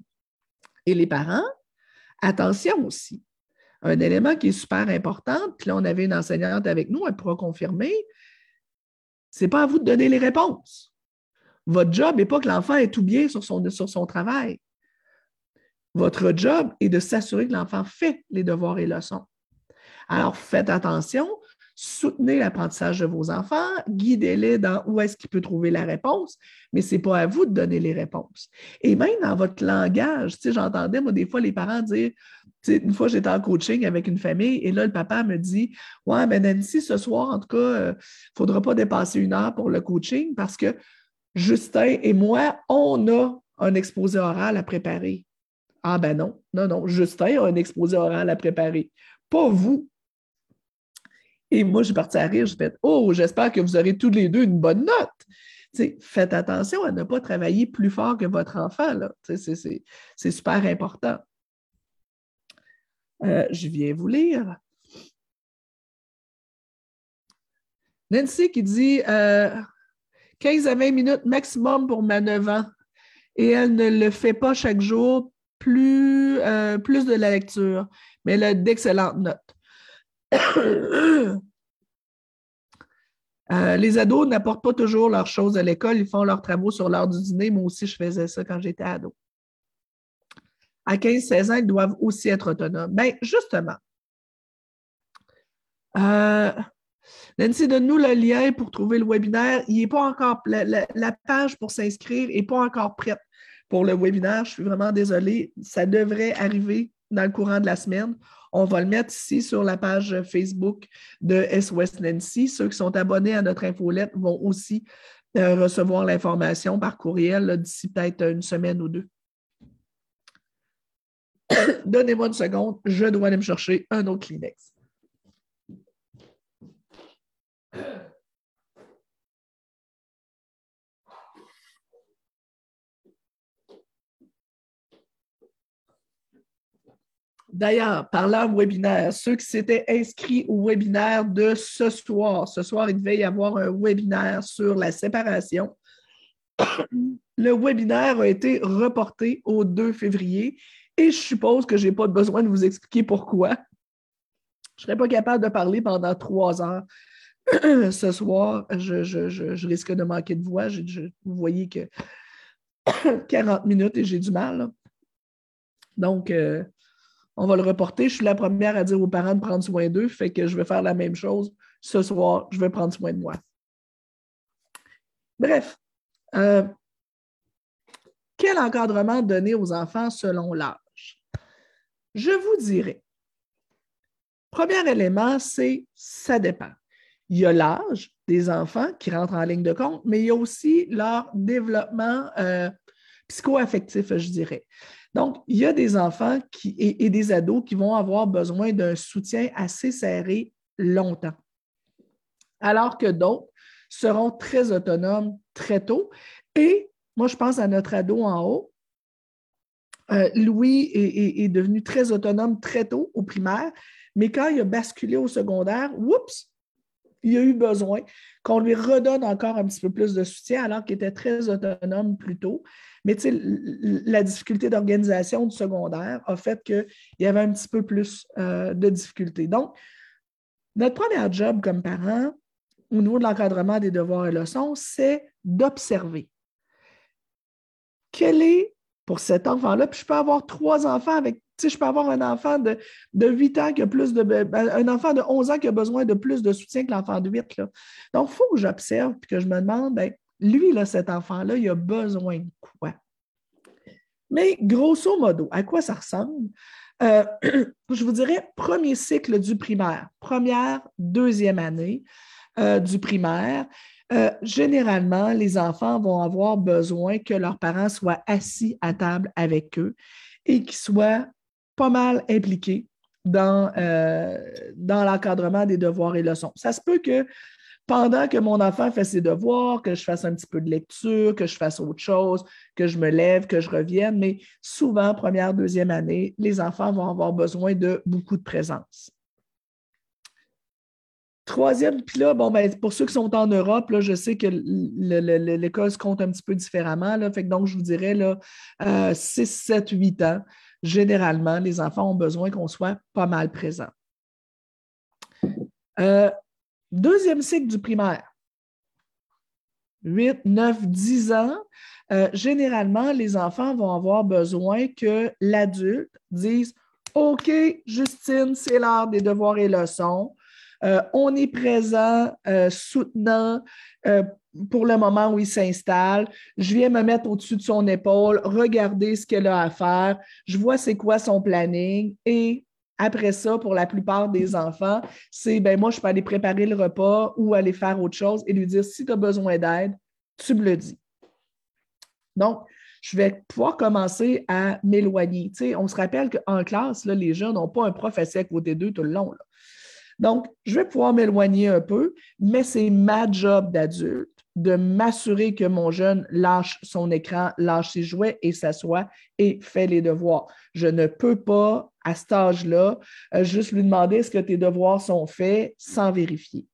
Et les parents, attention aussi. Un élément qui est super important, puis là, on avait une enseignante avec nous, elle pourra confirmer, ce n'est pas à vous de donner les réponses. Votre job n'est pas que l'enfant est tout bien sur son, travail. Votre job est de s'assurer que l'enfant fait les devoirs et leçons. Alors, faites attention, soutenez l'apprentissage de vos enfants, guidez-les dans où est-ce qu'il peut trouver la réponse, mais ce n'est pas à vous de donner les réponses. Et même dans votre langage, j'entendais, moi, des fois, les parents dire, une fois, j'étais en coaching avec une famille et là, le papa me dit, ouais, mais Nancy, ce soir, en tout cas, il euh, ne faudra pas dépasser une heure pour le coaching parce que Justin et moi, on a un exposé oral à préparer. Ah ben non, non, non, Justin a un exposé oral à préparer, pas vous. Et moi, j'ai parti à rire, j'ai fait Oh, j'espère que vous aurez tous les deux une bonne note. faites attention à ne pas travailler plus fort que votre enfant. C'est super important. Euh, je viens vous lire. Nancy qui dit 15 euh, à 20 minutes maximum pour ma 9 ans et elle ne le fait pas chaque jour, plus, euh, de la lecture, mais elle a d'excellentes notes. Les ados n'apportent pas toujours leurs choses à l'école, ils font leurs travaux sur l'heure du dîner. Moi aussi, je faisais ça quand j'étais ado. À 15-16 ans, ils doivent aussi être autonomes. Bien, justement, euh, Nancy, donne-nous le lien pour trouver le webinaire. Il est pas encore, la, la page pour s'inscrire n'est pas encore prête pour le webinaire. Je suis vraiment désolée. Ça devrait arriver dans le courant de la semaine. On va le mettre ici sur la page Facebook de S-West Nancy. Ceux qui sont abonnés à notre infolette vont aussi euh, recevoir l'information par courriel d'ici peut-être une semaine ou deux. Donnez-moi une seconde, je dois aller me chercher un autre Kleenex. D'ailleurs, parlant webinaire, ceux qui s'étaient inscrits au webinaire de ce soir, ce soir, il devait y avoir un webinaire sur la séparation. Le webinaire a été reporté au 2 février et je suppose que je n'ai pas besoin de vous expliquer pourquoi. Je ne serais pas capable de parler pendant trois heures ce soir. Je, risque de manquer de voix. vous voyez que 40 minutes et j'ai du mal. Donc, euh, on va le reporter. Je suis la première à dire aux parents de prendre soin d'eux, fait que je vais faire la même chose ce soir. Je vais prendre soin de moi. Bref, euh, quel encadrement donner aux enfants selon l'âge? Je vous dirais, premier élément, c'est ça dépend. Il y a l'âge des enfants qui rentrent en ligne de compte, mais il y a aussi leur développement euh, psycho-affectif, je dirais. Donc, il y a des enfants et, des ados qui vont avoir besoin d'un soutien assez serré longtemps, alors que d'autres seront très autonomes très tôt. Et moi, je pense à notre ado en haut. Euh, Louis est, devenu très autonome très tôt au primaire, mais quand il a basculé au secondaire, oups, il a eu besoin qu'on lui redonne encore un petit peu plus de soutien alors qu'il était très autonome plus tôt. Mais la difficulté d'organisation du secondaire a fait qu'il y avait un petit peu plus euh, de difficultés. Donc, notre premier job comme parent, au niveau de l'encadrement des devoirs et leçons, c'est d'observer. Quel est pour cet enfant-là? Puis je peux avoir trois enfants avec je peux avoir un enfant de, de 8 ans qui a plus de. Ben, un enfant de 11 ans qui a besoin de plus de soutien que l'enfant de 8. Là. Donc, il faut que j'observe et que je me demande, ben, lui, là, cet enfant-là, il a besoin de quoi? Mais grosso modo, à quoi ça ressemble? Euh, je vous dirais premier cycle du primaire, première, deuxième année euh, du primaire. Euh, généralement, les enfants vont avoir besoin que leurs parents soient assis à table avec eux et qu'ils soient pas mal impliqués dans, dans l'encadrement des devoirs et leçons. Ça se peut que pendant que mon enfant fait ses devoirs, que je fasse un petit peu de lecture, que je fasse autre chose, que je me lève, que je revienne. Mais souvent, première, deuxième année, les enfants vont avoir besoin de beaucoup de présence. Troisième, puis là, bon, ben, pour ceux qui sont en Europe, là, je sais que l'école se compte un petit peu différemment. Fait donc, je vous dirais là, 6, 7, 8 ans, généralement, les enfants ont besoin qu'on soit pas mal présent. Euh, Deuxième cycle du primaire. 8, 9, 10 ans, euh, généralement, les enfants vont avoir besoin que l'adulte dise OK, Justine, c'est l'heure des devoirs et leçons. Euh, on est présent, euh, soutenant pour le moment où il s'installe. Je viens me mettre au-dessus de son épaule, regarder ce qu'elle a à faire. Je vois c'est quoi son planning et après ça, pour la plupart des enfants, c'est ben moi, je peux aller préparer le repas ou aller faire autre chose et lui dire si tu as besoin d'aide, tu me le dis. Donc, je vais pouvoir commencer à m'éloigner. on se rappelle qu'en classe, les jeunes n'ont pas un prof assis à côté d'eux tout le long. Donc, je vais pouvoir m'éloigner un peu, mais c'est ma job d'adulte de m'assurer que mon jeune lâche son écran, lâche ses jouets et s'assoit et fait les devoirs. Je ne peux pas, à cet âge-là, euh, juste lui demander est-ce que tes devoirs sont faits sans vérifier.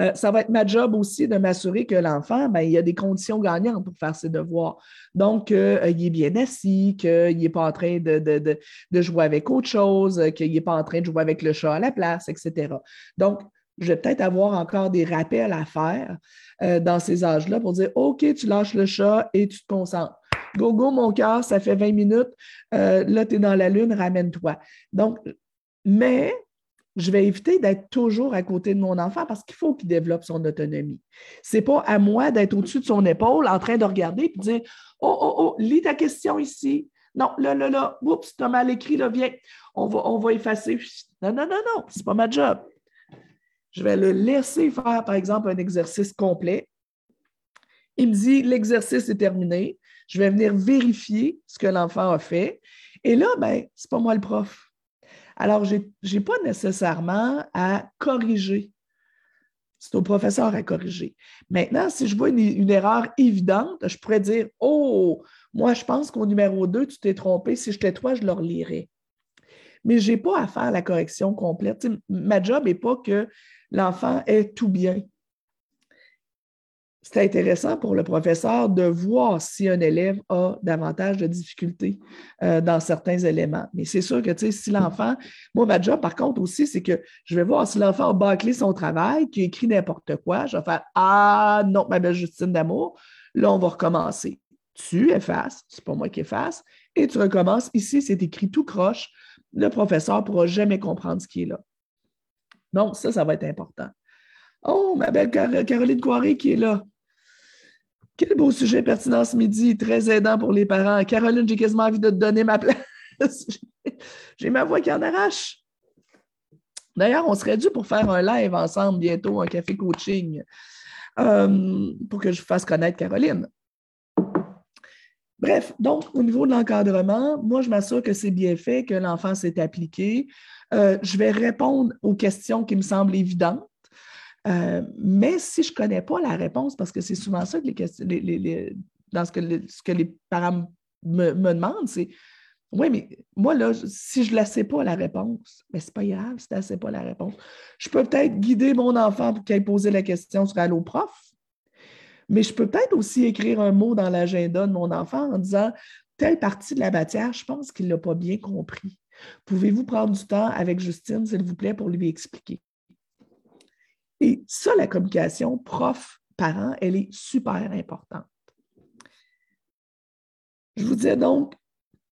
Euh, ça va être ma job aussi de m'assurer que l'enfant, ben, il y a des conditions gagnantes pour faire ses devoirs. Donc, euh, il est bien assis, qu'il n'est pas en train de, de, jouer avec autre chose, qu'il n'est pas en train de jouer avec le chat à la place, etc. Donc, je vais peut-être avoir encore des rappels à faire euh, dans ces âges-là pour dire OK, tu lâches le chat et tu te concentres. Go, go, mon cœur, ça fait 20 minutes. Euh, là, tu es dans la lune, ramène-toi. Donc, mais je vais éviter d'être toujours à côté de mon enfant parce qu'il faut qu'il développe son autonomie. Ce n'est pas à moi d'être au-dessus de son épaule en train de regarder et de dire Oh, oh, oh, lis ta question ici. Non, là, là, là, oups, tu as mal écrit, là, viens, on va, on va effacer. Non, non, non, non, c'est pas ma job. Je vais le laisser faire, par exemple, un exercice complet. Il me dit, l'exercice est terminé. Je vais venir vérifier ce que l'enfant a fait. Et là, ben, ce n'est pas moi le prof. Alors, je n'ai pas nécessairement à corriger. C'est au professeur à corriger. Maintenant, si je vois une, erreur évidente, je pourrais dire Oh, moi, je pense qu'au numéro 2, tu t'es trompé. Si j'étais toi, je le relirais. Mais je n'ai pas à faire la correction complète. ma job n'est pas que l'enfant est tout bien. C'est intéressant pour le professeur de voir si un élève a davantage de difficultés euh, dans certains éléments. Mais c'est sûr que si l'enfant, moi, ma job, par contre, aussi, c'est que je vais voir si l'enfant a bâclé son travail, qui écrit n'importe quoi. Je vais faire Ah non, ma belle Justine d'amour, là, on va recommencer. Tu effaces, c'est pas moi qui efface, et tu recommences. Ici, c'est écrit tout croche. Le professeur ne pourra jamais comprendre ce qui est là. Donc, ça, ça va être important. Oh, ma belle Caroline Coiré qui est là. Quel beau sujet pertinent ce midi, très aidant pour les parents. Caroline, j'ai quasiment envie de te donner ma place. j'ai ma voix qui en arrache. D'ailleurs, on serait dû pour faire un live ensemble bientôt, un café coaching, euh, pour que je fasse connaître Caroline. Bref, donc au niveau de l'encadrement, moi, je m'assure que c'est bien fait, que l'enfant s'est appliqué, euh, je vais répondre aux questions qui me semblent évidentes. Euh, mais si je ne connais pas la réponse, parce que c'est souvent ça que les dans ce que, les parents me, demandent, c'est oui, mais moi, là, si je ne la sais pas la réponse, mais ce n'est pas grave si tu ne sais pas la réponse. Je peux peut-être guider mon enfant pour qu'il ait posé la question sur Allo Prof, mais je peux peut-être aussi écrire un mot dans l'agenda de mon enfant en disant telle partie de la matière, je pense qu'il ne l'a pas bien compris. Pouvez-vous prendre du temps avec Justine, s'il vous plaît, pour lui expliquer? Et ça, la communication prof-parent, elle est super importante. Je vous disais donc,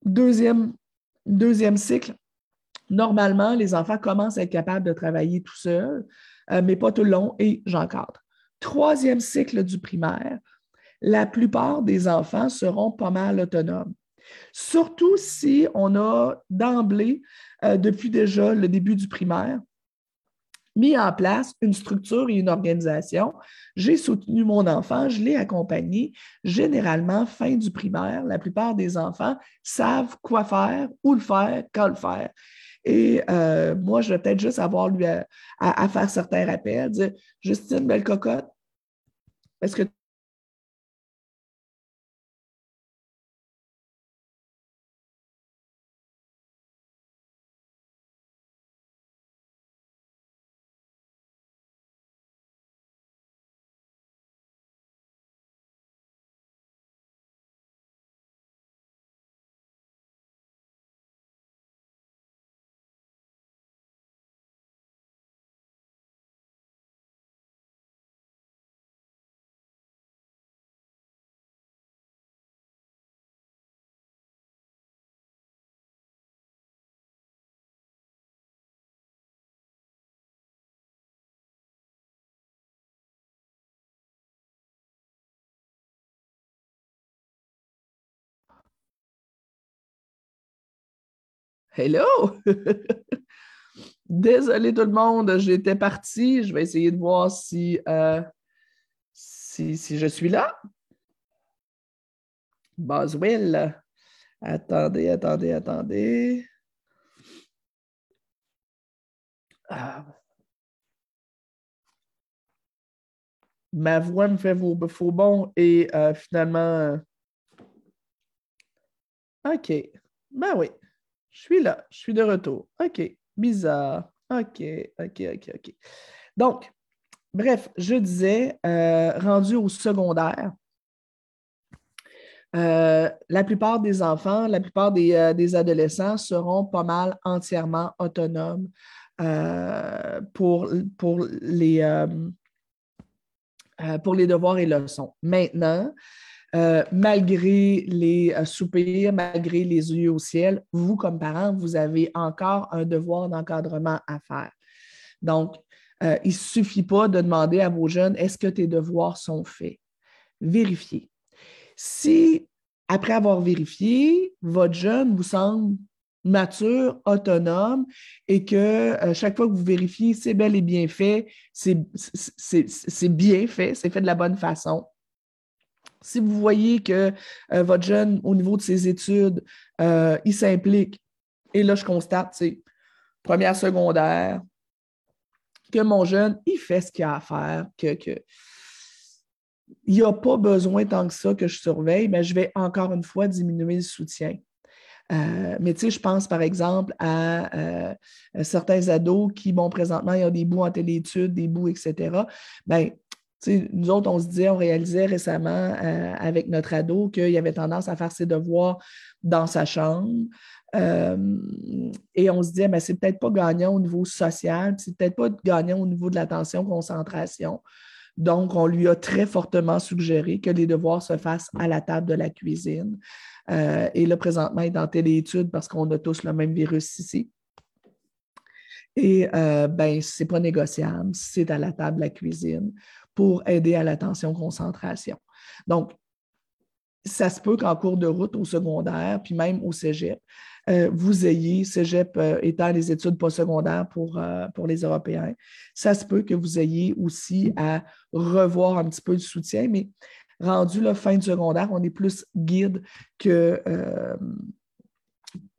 deuxième, deuxième cycle, normalement, les enfants commencent à être capables de travailler tout seuls, euh, mais pas tout le long, et j'encadre. Troisième cycle du primaire, la plupart des enfants seront pas mal autonomes. Surtout si on a d'emblée, euh, depuis déjà le début du primaire, mis en place une structure et une organisation. J'ai soutenu mon enfant, je l'ai accompagné. Généralement, fin du primaire, la plupart des enfants savent quoi faire, où le faire, quand le faire. Et euh, moi, je vais peut-être juste avoir lui à, à, faire certains rappels, dire Justine, belle cocotte, est-ce que Hello! Désolé tout le monde, j'étais parti. Je vais essayer de voir si, euh, si, je suis là. Boswell. Attendez, attendez, attendez. Ah. Ma voix me fait faux bon et euh, finalement. Euh, OK. Ben oui. Je suis là. Je suis de retour. OK. Bizarre. OK. OK, OK, OK. Donc, bref, je disais, euh, rendu au secondaire, la plupart des enfants, la plupart des, adolescents seront pas mal entièrement autonomes pour, les, euh, pour les devoirs et leçons. Maintenant, euh, malgré les euh, soupirs, malgré les yeux au ciel, vous, comme parents, vous avez encore un devoir d'encadrement à faire. Donc, il ne suffit pas de demander à vos jeunes est-ce que tes devoirs sont faits? Vérifiez. Si, après avoir vérifié, votre jeune vous semble mature, autonome et que euh, chaque fois que vous vérifiez, c'est bel et bien fait, c'est bien fait, c'est fait de la bonne façon. Si vous voyez que euh, votre jeune, au niveau de ses études, euh, il s'implique, et là, je constate, c'est première secondaire, que mon jeune, il fait ce qu'il a à faire, que, il n'y a pas besoin tant que ça que je surveille, mais je vais encore une fois diminuer le soutien. Euh, mais tu sais, je pense par exemple à, certains ados qui, bon, présentement, il y a des bouts en télétudes, des bouts, etc. Bien, nous autres, on se disait, on réalisait récemment euh, avec notre ado qu'il avait tendance à faire ses devoirs dans sa chambre. et on se disait, mais c'est peut-être pas gagnant au niveau social, c'est peut-être pas gagnant au niveau de l'attention, concentration. Donc, on lui a très fortement suggéré que les devoirs se fassent à la table de la cuisine. Euh, et là, présentement, il est en téléétude parce qu'on a tous le même virus ici. Et euh, ben, ce n'est pas négociable, c'est à la table de la cuisine pour aider à l'attention-concentration. Donc, ça se peut qu'en cours de route au secondaire, puis même au cégep, euh, vous ayez, cégep étant les études postsecondaires pour, pour les Européens, ça se peut que vous ayez aussi à revoir un petit peu le soutien, mais rendu la fin de secondaire, on est plus guide que,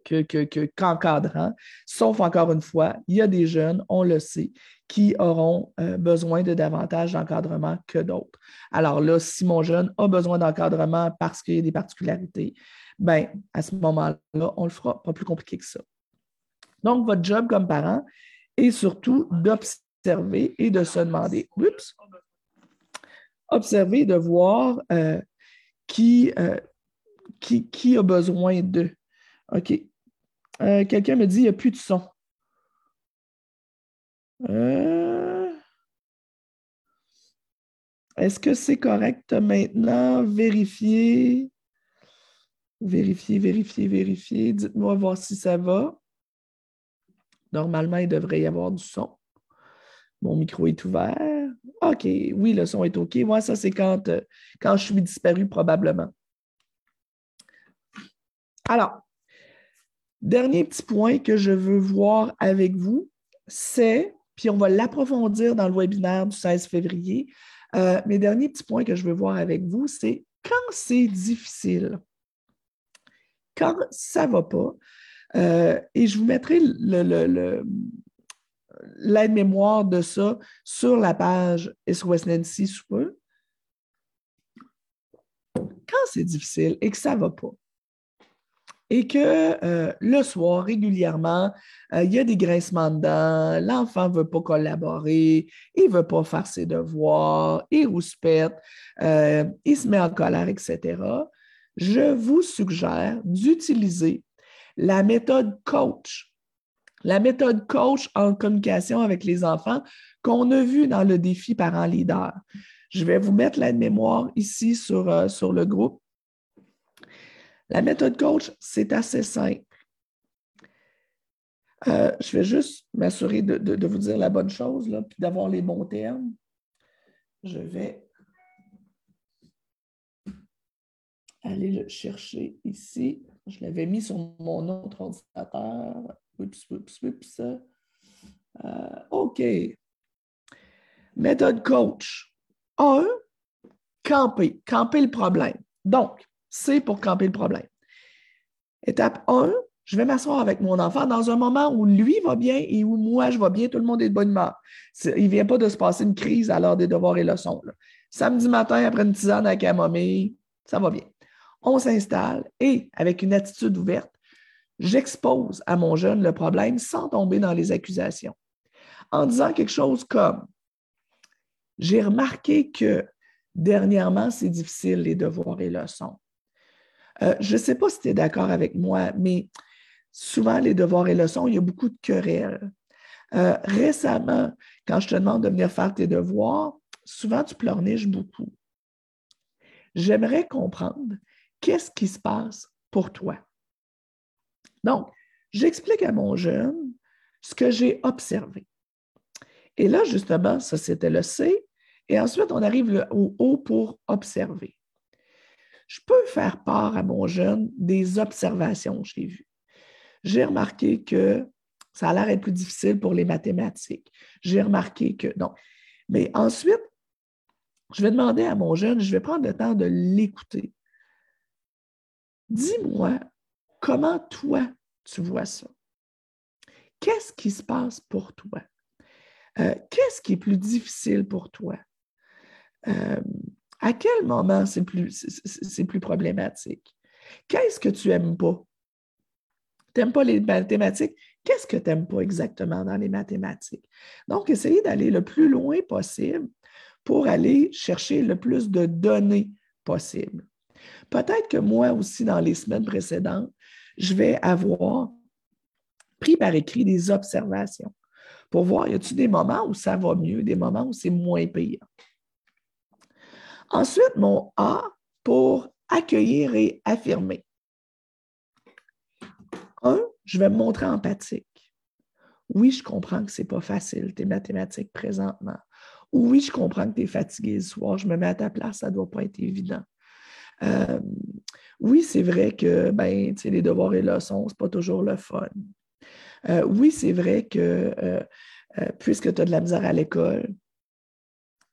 qu'encadrant. Sauf encore une fois, il y a des jeunes, on le sait, qui auront euh, besoin de davantage d'encadrement que d'autres. Alors là, si mon jeune a besoin d'encadrement parce qu'il y a des particularités, bien, à ce moment-là, on le fera, pas plus compliqué que ça. Donc, votre job comme parent est surtout d'observer et de se demander, oups, observer, de voir euh, qui, euh, qui, qui, a besoin d'eux. OK? Euh, quelqu'un me dit qu'il n'y a plus de son. Est-ce que c'est correct maintenant? Vérifier. Vérifier, vérifier, vérifier. Dites-moi voir si ça va. Normalement, il devrait y avoir du son. Mon micro est ouvert. OK, oui, le son est OK. Moi, ça, c'est quand, euh, quand je suis disparu, probablement. Alors, dernier petit point que je veux voir avec vous, c'est, puis on va l'approfondir dans le webinaire du 16 février, euh, mes derniers petits points que je veux voir avec vous, c'est quand c'est difficile, quand ça ne va pas, euh, et je vous mettrai le, l'aide-mémoire de ça sur la page SOS Nancy sous peu. Quand c'est difficile et que ça ne va pas, et que euh, le soir, régulièrement, euh, il y a des grincements dedans, l'enfant ne veut pas collaborer, il ne veut pas faire ses devoirs, il rouspète, euh, il se met en colère, etc., je vous suggère d'utiliser la méthode coach la méthode coach en communication avec les enfants qu'on a vu dans le défi parent leader. Je vais vous mettre la mémoire ici sur, sur le groupe. La méthode coach, c'est assez simple. Euh, je vais juste m'assurer de, vous dire la bonne chose, puis d'avoir les bons termes. Je vais aller le chercher ici. Je l'avais mis sur mon autre ordinateur. Oups, oups, oups. Euh, OK. Méthode coach. Un, camper. Camper le problème. Donc, c'est pour camper le problème. Étape 1, je vais m'asseoir avec mon enfant dans un moment où lui va bien et où moi je vais bien, tout le monde est de bonne humeur. Il ne vient pas de se passer une crise à l'heure des devoirs et leçons. Samedi matin, après une tisane avec la momie, ça va bien. On s'installe et, avec une attitude ouverte, j'expose à mon jeune le problème sans tomber dans les accusations. En disant quelque chose comme J'ai remarqué que dernièrement, c'est difficile les devoirs et leçons. Euh, je ne sais pas si tu es d'accord avec moi, mais souvent, les devoirs et leçons, il y a beaucoup de querelles. Euh, récemment, quand je te demande de venir faire tes devoirs, souvent tu pleurniches beaucoup. J'aimerais comprendre qu'est-ce qui se passe pour toi. Donc, j'explique à mon jeune ce que j'ai observé. Et là, justement, ça, c'était le C. Et ensuite, on arrive au O pour observer. Je peux faire part à mon jeune des observations que j'ai vues. J'ai remarqué que ça a l'air être plus difficile pour les mathématiques. J'ai remarqué que non. Mais ensuite, je vais demander à mon jeune, je vais prendre le temps de l'écouter. Dis-moi comment toi tu vois ça? Qu'est-ce qui se passe pour toi? Euh, qu'est-ce qui est plus difficile pour toi? Euh, à quel moment c'est plus, problématique? Qu'est-ce que tu n'aimes pas? Tu n'aimes pas les mathématiques? Qu'est-ce que tu n'aimes pas exactement dans les mathématiques? Donc, essayez d'aller le plus loin possible pour aller chercher le plus de données possible. Peut-être que moi aussi, dans les semaines précédentes, je vais avoir pris par écrit des observations pour voir, y a-t-il des moments où ça va mieux, des moments où c'est moins pire? Ensuite, mon A pour accueillir et affirmer. Un, je vais me montrer empathique. Oui, je comprends que ce n'est pas facile, tes mathématiques présentement. Oui, je comprends que tu es fatigué le soir, je me mets à ta place, ça ne doit pas être évident. Euh, oui, c'est vrai que ben, les devoirs et leçons, ce n'est pas toujours le fun. Euh, oui, c'est vrai que euh, puisque tu as de la misère à l'école,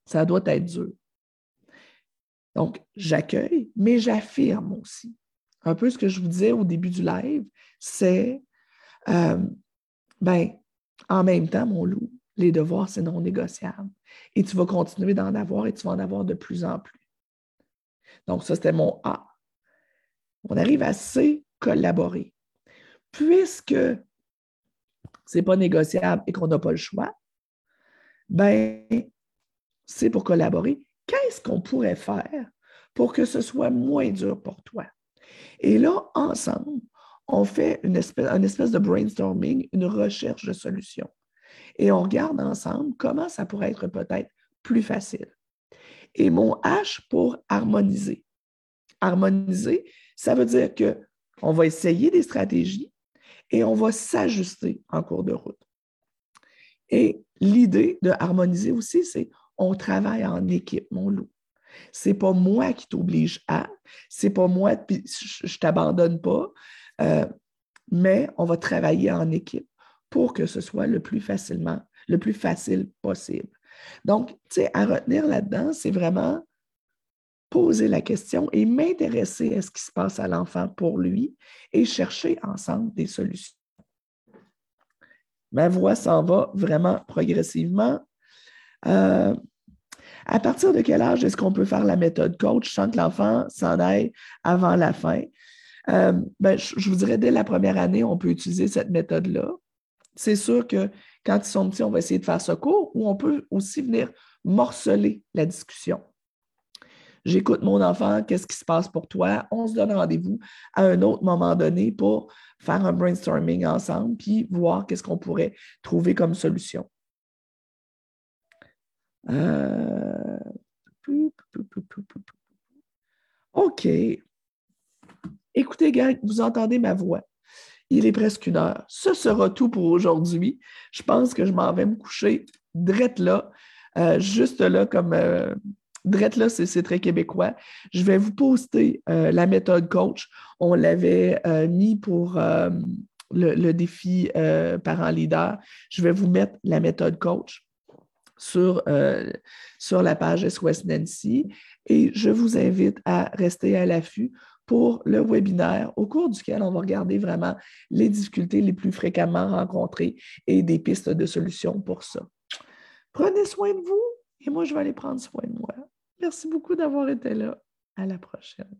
ça doit être dur. Donc, j'accueille, mais j'affirme aussi. Un peu ce que je vous disais au début du live, c'est, ben, en même temps, mon loup, les devoirs, c'est non négociable. Et tu vas continuer d'en avoir et tu vas en avoir de plus en plus. Donc, ça, c'était mon A. On arrive à C, collaborer. Puisque ce n'est pas négociable et qu'on n'a pas le choix, ben, c'est pour collaborer. Qu'est-ce qu'on pourrait faire pour que ce soit moins dur pour toi? Et là, ensemble, on fait une espèce, espèce de brainstorming, une recherche de solutions et on regarde ensemble comment ça pourrait être peut-être plus facile. Et mon H pour harmoniser. Harmoniser, ça veut dire qu'on va essayer des stratégies et on va s'ajuster en cours de route. Et l'idée de harmoniser aussi, c'est on travaille en équipe, mon loup. C'est pas moi qui t'oblige à, c'est pas moi, puis je, t'abandonne pas, euh, mais on va travailler en équipe pour que ce soit le plus facilement, le plus facile possible. Donc, tu sais, à retenir là-dedans, c'est vraiment poser la question et m'intéresser à ce qui se passe à l'enfant pour lui et chercher ensemble des solutions. Ma voix s'en va vraiment progressivement. Euh, à partir de quel âge est-ce qu'on peut faire la méthode coach sans que l'enfant s'en aille avant la fin? Euh, ben, je, vous dirais, dès la première année, on peut utiliser cette méthode-là. C'est sûr que quand ils sont petits, on va essayer de faire ce cours ou on peut aussi venir morceler la discussion. J'écoute mon enfant, qu'est-ce qui se passe pour toi? On se donne rendez-vous à un autre moment donné pour faire un brainstorming ensemble puis voir qu'est-ce qu'on pourrait trouver comme solution. Euh, OK. Écoutez, gars, vous entendez ma voix. Il est presque une heure. Ce sera tout pour aujourd'hui. Je pense que je m'en vais me coucher drette là, euh, juste là comme euh, drette là, c'est très québécois. Je vais vous poster la méthode coach. On l'avait mis pour le, défi parent leader. Je vais vous mettre la méthode coach sur, sur la page SOS Nancy et je vous invite à rester à l'affût pour le webinaire au cours duquel on va regarder vraiment les difficultés les plus fréquemment rencontrées et des pistes de solutions pour ça. Prenez soin de vous et moi, je vais aller prendre soin de moi. Merci beaucoup d'avoir été là. À la prochaine.